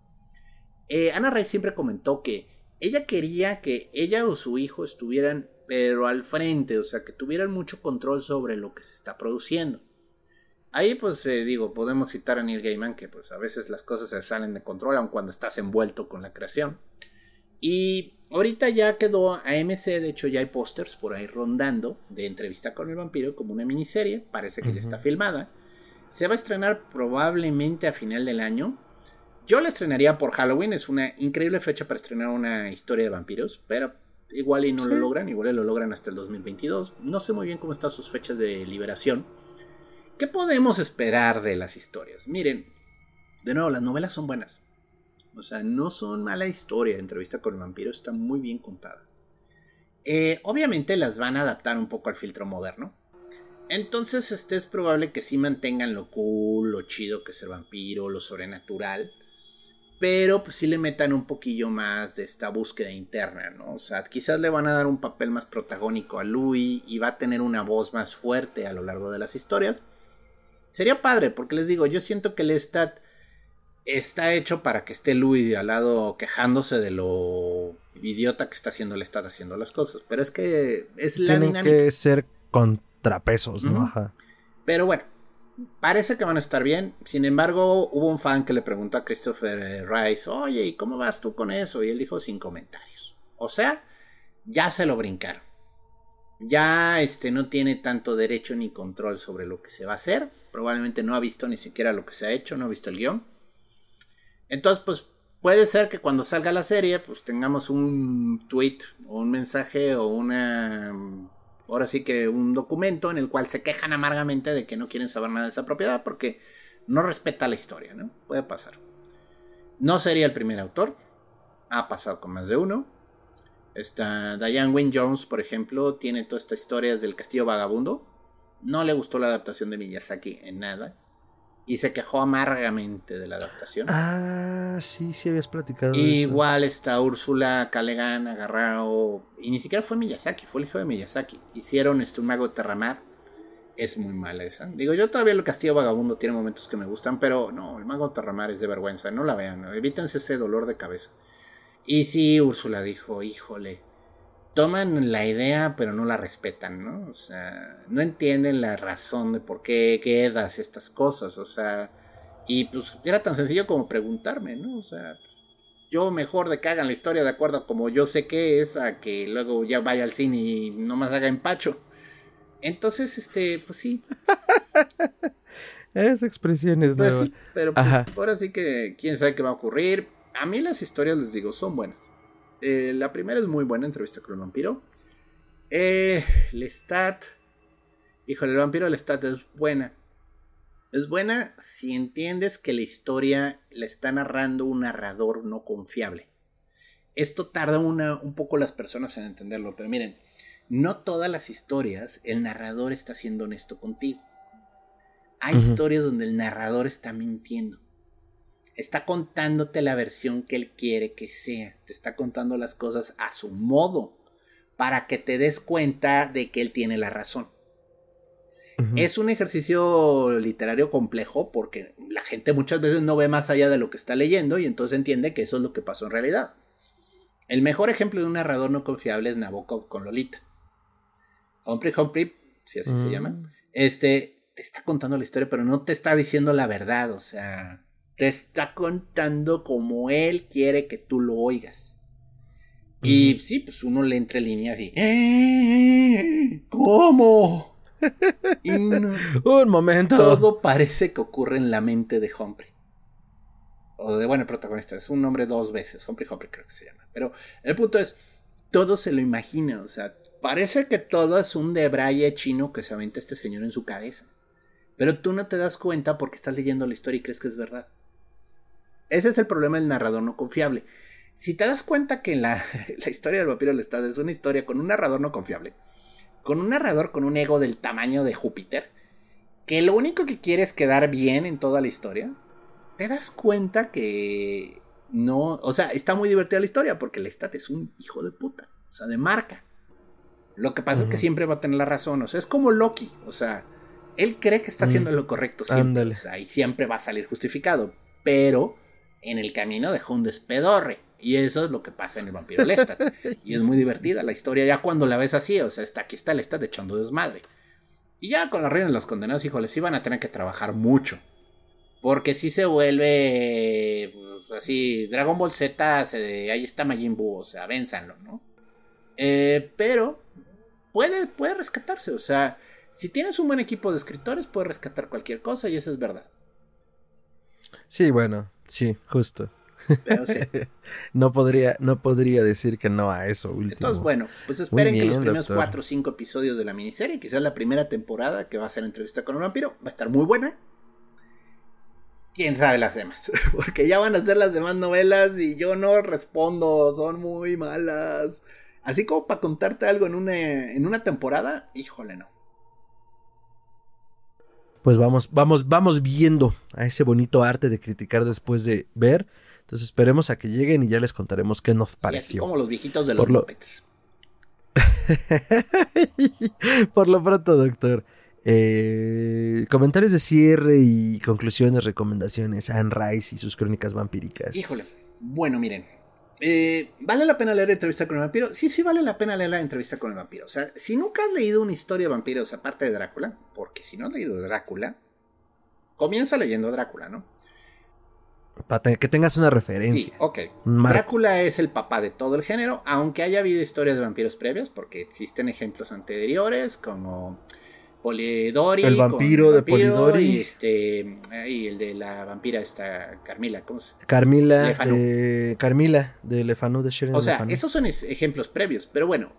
Eh, Ana Rice siempre comentó que ella quería que ella o su hijo estuvieran pero al frente, o sea, que tuvieran mucho control sobre lo que se está produciendo. Ahí pues digo, podemos citar a Neil Gaiman que pues a veces las cosas se salen de control aun cuando estás envuelto con la creación. Y ahorita ya quedó AMC, de hecho ya hay pósters por ahí rondando de entrevista con el vampiro como una miniserie, parece que ya está filmada. Se va a estrenar probablemente a final del año. Yo la estrenaría por Halloween, es una increíble fecha para estrenar una historia de vampiros, pero igual y no lo logran, igual y lo logran hasta el 2022. No sé muy bien cómo están sus fechas de liberación. ¿Qué podemos esperar de las historias? Miren, de nuevo, las novelas son buenas. O sea, no son mala historia. Entrevista con el vampiro está muy bien contada. Eh, obviamente las van a adaptar un poco al filtro moderno. Entonces, este es probable que sí mantengan lo cool, lo chido que es el vampiro, lo sobrenatural. Pero pues sí le metan un poquillo más de esta búsqueda interna, ¿no? O sea, quizás le van a dar un papel más protagónico a Louis y va a tener una voz más fuerte a lo largo de las historias. Sería padre, porque les digo, yo siento que Lestat está hecho para que esté Louis al lado quejándose de lo idiota que está haciendo el Estado haciendo las cosas. Pero es que es la Tienen que ser contrapesos, ¿no? Pero bueno, parece que van a estar bien. Sin embargo, hubo un fan que le preguntó a Christopher Rice, oye, ¿y cómo vas tú con eso? Y él dijo sin comentarios. O sea, ya se lo brincaron. Ya este no tiene tanto derecho ni control sobre lo que se va a hacer. Probablemente no ha visto ni siquiera lo que se ha hecho, no ha visto el guion. Entonces, pues puede ser que cuando salga la serie, pues tengamos un tweet o un mensaje o una... Ahora sí que un documento en el cual se quejan amargamente de que no quieren saber nada de esa propiedad porque no respeta la historia, ¿no? Puede pasar. No sería el primer autor. Ha pasado con más de uno. Esta Diane Wynne Jones, por ejemplo, tiene todas estas historias del castillo vagabundo. No le gustó la adaptación de Miyazaki en nada y se quejó amargamente de la adaptación. Ah, sí, sí habías platicado. Igual está Úrsula Calegan agarrado, y ni siquiera fue Miyazaki, fue el hijo de Miyazaki. Hicieron este, un mago de Terramar. Es muy mala esa. Digo, yo todavía el Castillo Vagabundo tiene momentos que me gustan, pero no, el mago de Terramar es de vergüenza, no la vean, evítense ese dolor de cabeza. Y sí, Úrsula dijo, híjole, toman la idea pero no la respetan, ¿no? O sea, no entienden la razón de por qué quedas estas cosas, o sea, y pues era tan sencillo como preguntarme, ¿no? O sea, yo mejor de que hagan la historia de acuerdo a como yo sé que es, a que luego ya vaya al cine y no más haga empacho. Entonces, este, pues sí. es expresiones, pues sí, pero pues, ahora sí que quién sabe qué va a ocurrir. A mí las historias, les digo, son buenas. Eh, la primera es muy buena, entrevista con el vampiro. Eh, Lestat. Híjole, el vampiro de Lestat es buena. Es buena si entiendes que la historia la está narrando un narrador no confiable. Esto tarda un poco las personas en entenderlo, pero miren, no todas las historias el narrador está siendo honesto contigo. Hay historias donde el narrador está mintiendo. Está contándote la versión que él quiere que sea. Te está contando las cosas a su modo para que te des cuenta de que él tiene la razón. Es un ejercicio literario complejo porque la gente muchas veces no ve más allá de lo que está leyendo y entonces entiende que eso es lo que pasó en realidad. El mejor ejemplo de un narrador no confiable es Nabokov con Lolita. Humphrey Humphrey, si así se llama, mm. este te está contando la historia, pero no te está diciendo la verdad, o sea, te está contando como él quiere que tú lo oigas. Y sí, pues uno le entra en línea así. ¿Eh? ¿Cómo? Un momento. Todo parece que ocurre en la mente de Humphrey. O de, bueno, el protagonista. Es un nombre dos veces. Humphrey Humphrey creo que se llama. Pero el punto es, todo se lo imagina. O sea, parece que todo es un debraye chino que se aventa este señor en su cabeza. Pero tú no te das cuenta porque estás leyendo la historia y crees que es verdad. Ese es el problema del narrador no confiable. Si te das cuenta que la, la historia del vampiro del estado es una historia con un narrador no confiable, con un narrador con un ego del tamaño de Júpiter, que lo único que quiere es quedar bien en toda la historia, te das cuenta que no, o sea, está muy divertida la historia porque el Lestat es un hijo de puta, o sea, de marca. Lo que pasa es que siempre va a tener la razón, o sea, es como Loki, o sea, él cree que está mm. haciendo lo correcto siempre, o sea, y siempre va a salir justificado, pero en el camino dejó un despedorre. Y eso es lo que pasa en el vampiro Lestat. y es muy divertida la historia, ya cuando la ves así, o sea, está, aquí está Lestat echando desmadre. Y ya con la reina de los condenados, híjole, sí van a tener que trabajar mucho. Porque si se vuelve pues, así, Dragon Ball Z, ahí está Majin Buu, o sea, vénzanlo, ¿no? Eh, pero puede, puede rescatarse, o sea, si tienes un buen equipo de escritores, puedes rescatar cualquier cosa y eso es verdad. Sí, bueno, sí, justo. no, podría, no podría decir que no a eso último. Entonces, bueno, pues esperen que los primeros cuatro o cinco episodios de la miniserie, quizás la primera temporada que va a ser entrevista con un vampiro, va a estar muy buena. Quién sabe las demás, porque ya van a ser las demás novelas y yo no respondo, son muy malas. Así como para contarte algo en una, en una temporada, híjole, no. Pues vamos, vamos, vamos viendo a ese bonito arte de criticar después de ver. Entonces esperemos a que lleguen y ya les contaremos qué nos pareció. así como los viejitos de los Por lo... Por lo pronto, doctor. Eh, comentarios de cierre y conclusiones, recomendaciones. Anne Rice y sus crónicas vampíricas. Híjole. Bueno, miren. Eh, ¿Vale la pena leer la entrevista con el vampiro? Sí, sí, vale la pena leer la entrevista con el vampiro. O sea, si nunca has leído una historia de vampiros aparte de Drácula, porque si no has leído Drácula, comienza leyendo Drácula, ¿no? Para que tengas una referencia. Sí, ok. Drácula es el papá de todo el género, aunque haya habido historias de vampiros previos, porque existen ejemplos anteriores como Polidori. El vampiro, de Polidori. Y, este, y el de la vampira esta Carmila, ¿cómo se Carmila, de Carmila, de Lefanu de Sharon O sea, esos son ejemplos previos, pero bueno,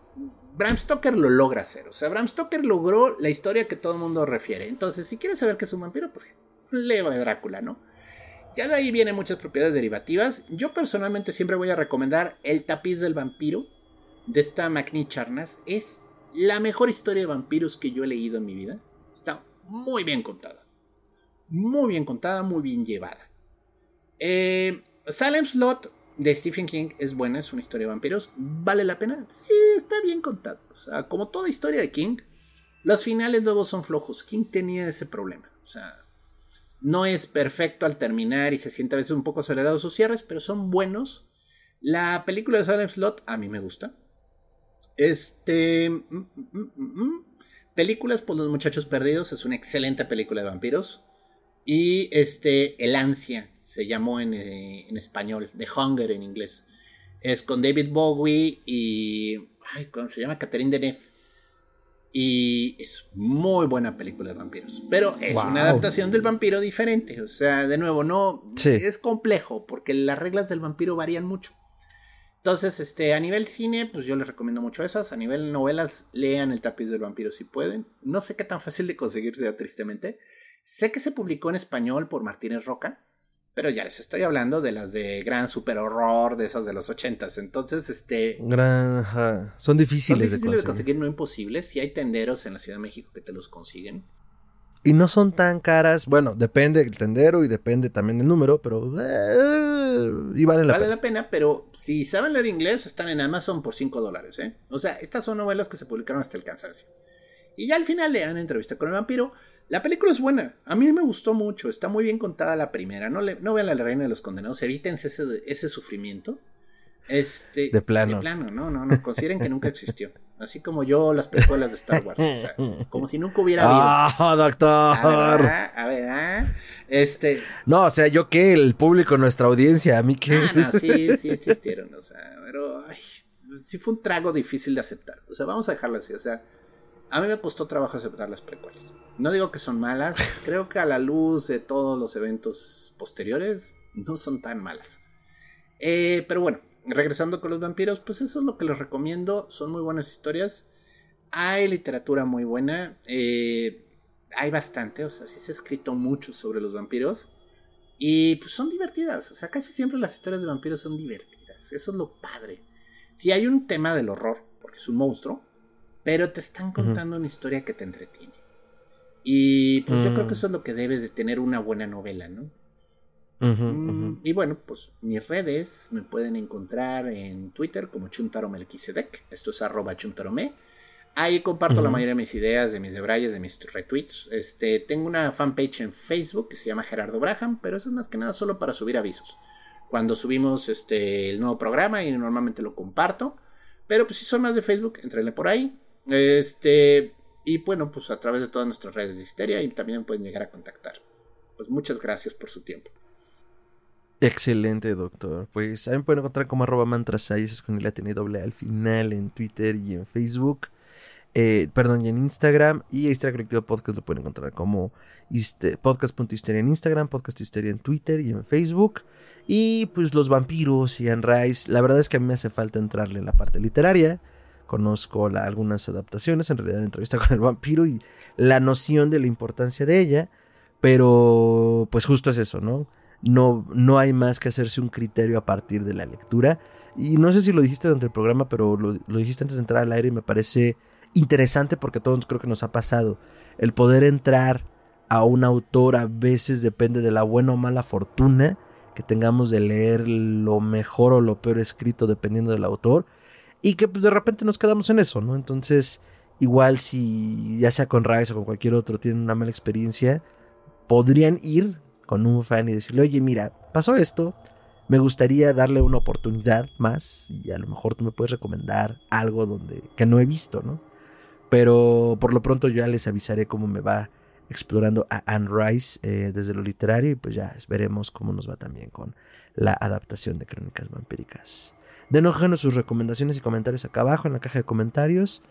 Bram Stoker lo logra hacer. O sea, Bram Stoker logró la historia que todo el mundo refiere. Entonces, si quieres saber qué es un vampiro, pues leva de Drácula, ¿no? Ya de ahí vienen muchas propiedades derivativas. Yo personalmente siempre voy a recomendar El tapiz del vampiro de esta Magni Charnas. Es la mejor historia de vampiros que yo he leído en mi vida. Está muy bien contada. Muy bien contada, muy bien llevada. Eh, Salem Slot de Stephen King es buena, es una historia de vampiros. ¿Vale la pena? Sí, está bien contada. O sea, como toda historia de King, los finales luego son flojos. King tenía ese problema. O sea, no es perfecto al terminar y se siente a veces un poco acelerado sus cierres, pero son buenos. La película de Salem Slot a mí me gusta. Este. Mm, mm, mm, películas por los muchachos perdidos es una excelente película de vampiros. Y este, El Ansia se llamó en, eh, en español, The Hunger en inglés. Es con David Bowie y. Ay, ¿Cómo se llama? Catherine Deneuve. Y es muy buena película de vampiros. Pero es una adaptación del vampiro diferente. O sea, de nuevo, no es complejo porque las reglas del vampiro varían mucho. Entonces, este, a nivel cine, pues yo les recomiendo mucho esas. A nivel novelas, lean El tapiz del vampiro si pueden. No sé qué tan fácil de conseguir sea, tristemente. Sé que se publicó en español por Martínez Roca, pero ya les estoy hablando de las de gran super horror, de esas de los ochentas. Entonces, este... Gran... Son difíciles, son difíciles de, conseguir. no imposibles. Si hay tenderos en la Ciudad de México que te los consiguen. Y no son tan caras. Bueno, depende del tendero y depende también del número, pero. Eh, y vale la vale la pena, pero si saben leer inglés, están en Amazon por 5 dólares, ¿eh? O sea, estas son novelas que se publicaron hasta el cansancio. Y ya al final le dan entrevista con el vampiro. La película es buena. A mí me gustó mucho. Está muy bien contada la primera. No, le, no vean la Reina de los Condenados. Evítense ese, ese sufrimiento. Este, de plano. De plano, no, no, no. Consideren que nunca existió. Así como yo las precuelas de Star Wars. O sea, como si nunca hubiera habido. ¡Ah, doctor! A ver, a Este. No, o sea, yo qué, el público, nuestra audiencia, a mí qué. Ah, no, sí, sí existieron. O sea, pero. Ay, sí fue un trago difícil de aceptar. O sea, vamos a dejarlo así. O sea, a mí me costó trabajo aceptar las precuelas. No digo que son malas. Creo que a la luz de todos los eventos posteriores, no son tan malas. Eh, pero bueno, regresando con los vampiros, pues eso es lo que les recomiendo. Son muy buenas historias. Hay literatura muy buena. Eh, hay bastante, o sea, sí se ha escrito mucho sobre los vampiros. Y pues son divertidas. O sea, casi siempre las historias de vampiros son divertidas. Eso es lo padre. Si hay un tema del horror, porque es un monstruo, pero te están contando una historia que te entretiene. Y pues yo creo que mm. eso es lo que debes de tener una buena novela, ¿no? Mm, y bueno, pues mis redes me pueden encontrar en Twitter como Chuntaro Esto es arroba chuntarome. Ahí comparto la mayoría de mis ideas, de mis debrayes, de mis retweets. Este, tengo una fanpage en Facebook que se llama Gerardo Braham, pero eso es más que nada solo para subir avisos. Cuando subimos este, el nuevo programa y normalmente lo comparto. Pero pues si son más de Facebook, entrenle por ahí. Este, y bueno, pues a través de todas nuestras redes de histeria y también pueden llegar a contactar. Pues muchas gracias por su tiempo. Excelente, doctor. Pues también pueden encontrar como arroba mantras es con el doble al final en Twitter y en Facebook. Eh, perdón, y en Instagram. Y Histeria Colectiva Podcast lo pueden encontrar como podcast.histeria en Instagram, podcast histeria en Twitter y en Facebook. Y pues los vampiros y Anne Rice. La verdad es que a mí me hace falta entrarle en la parte literaria. Conozco algunas adaptaciones, en realidad, de entrevista con el vampiro y la noción de la importancia de ella. Pero pues justo es eso, ¿no? No, no hay más que hacerse un criterio a partir de la lectura. Y no sé si lo dijiste durante el programa, pero lo, dijiste antes de entrar al aire y me parece interesante porque a todos creo que nos ha pasado. El poder entrar a un autor a veces depende de la buena o mala fortuna que tengamos de leer lo mejor o lo peor escrito dependiendo del autor y que pues, de repente nos quedamos en eso, ¿no? Entonces, igual si ya sea con Rice o con cualquier otro tienen una mala experiencia, podrían ir con un fan y decirle, oye, mira, pasó esto, me gustaría darle una oportunidad más y a lo mejor tú me puedes recomendar algo donde que no he visto, ¿no? Pero por lo pronto ya les avisaré cómo me va explorando a Anne Rice eh, desde lo literario y pues ya veremos cómo nos va también con la adaptación de Crónicas Vampíricas. Denógenos sus recomendaciones y comentarios acá abajo en la caja de comentarios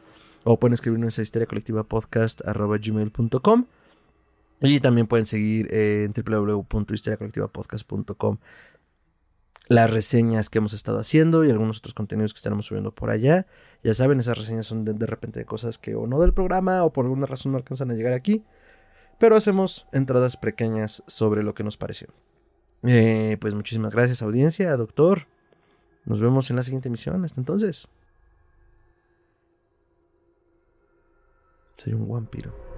o pueden escribirnos a historia colectiva podcast y también pueden seguir en www.historiacolectivapodcast.com las reseñas que hemos estado haciendo y algunos otros contenidos que estaremos subiendo por allá. Ya saben, esas reseñas son de, repente de cosas que o no del programa o por alguna razón no alcanzan a llegar aquí. Pero hacemos entradas pequeñas sobre lo que nos pareció. Eh, pues muchísimas gracias audiencia, doctor. Nos vemos en la siguiente emisión. Hasta entonces. Soy un vampiro.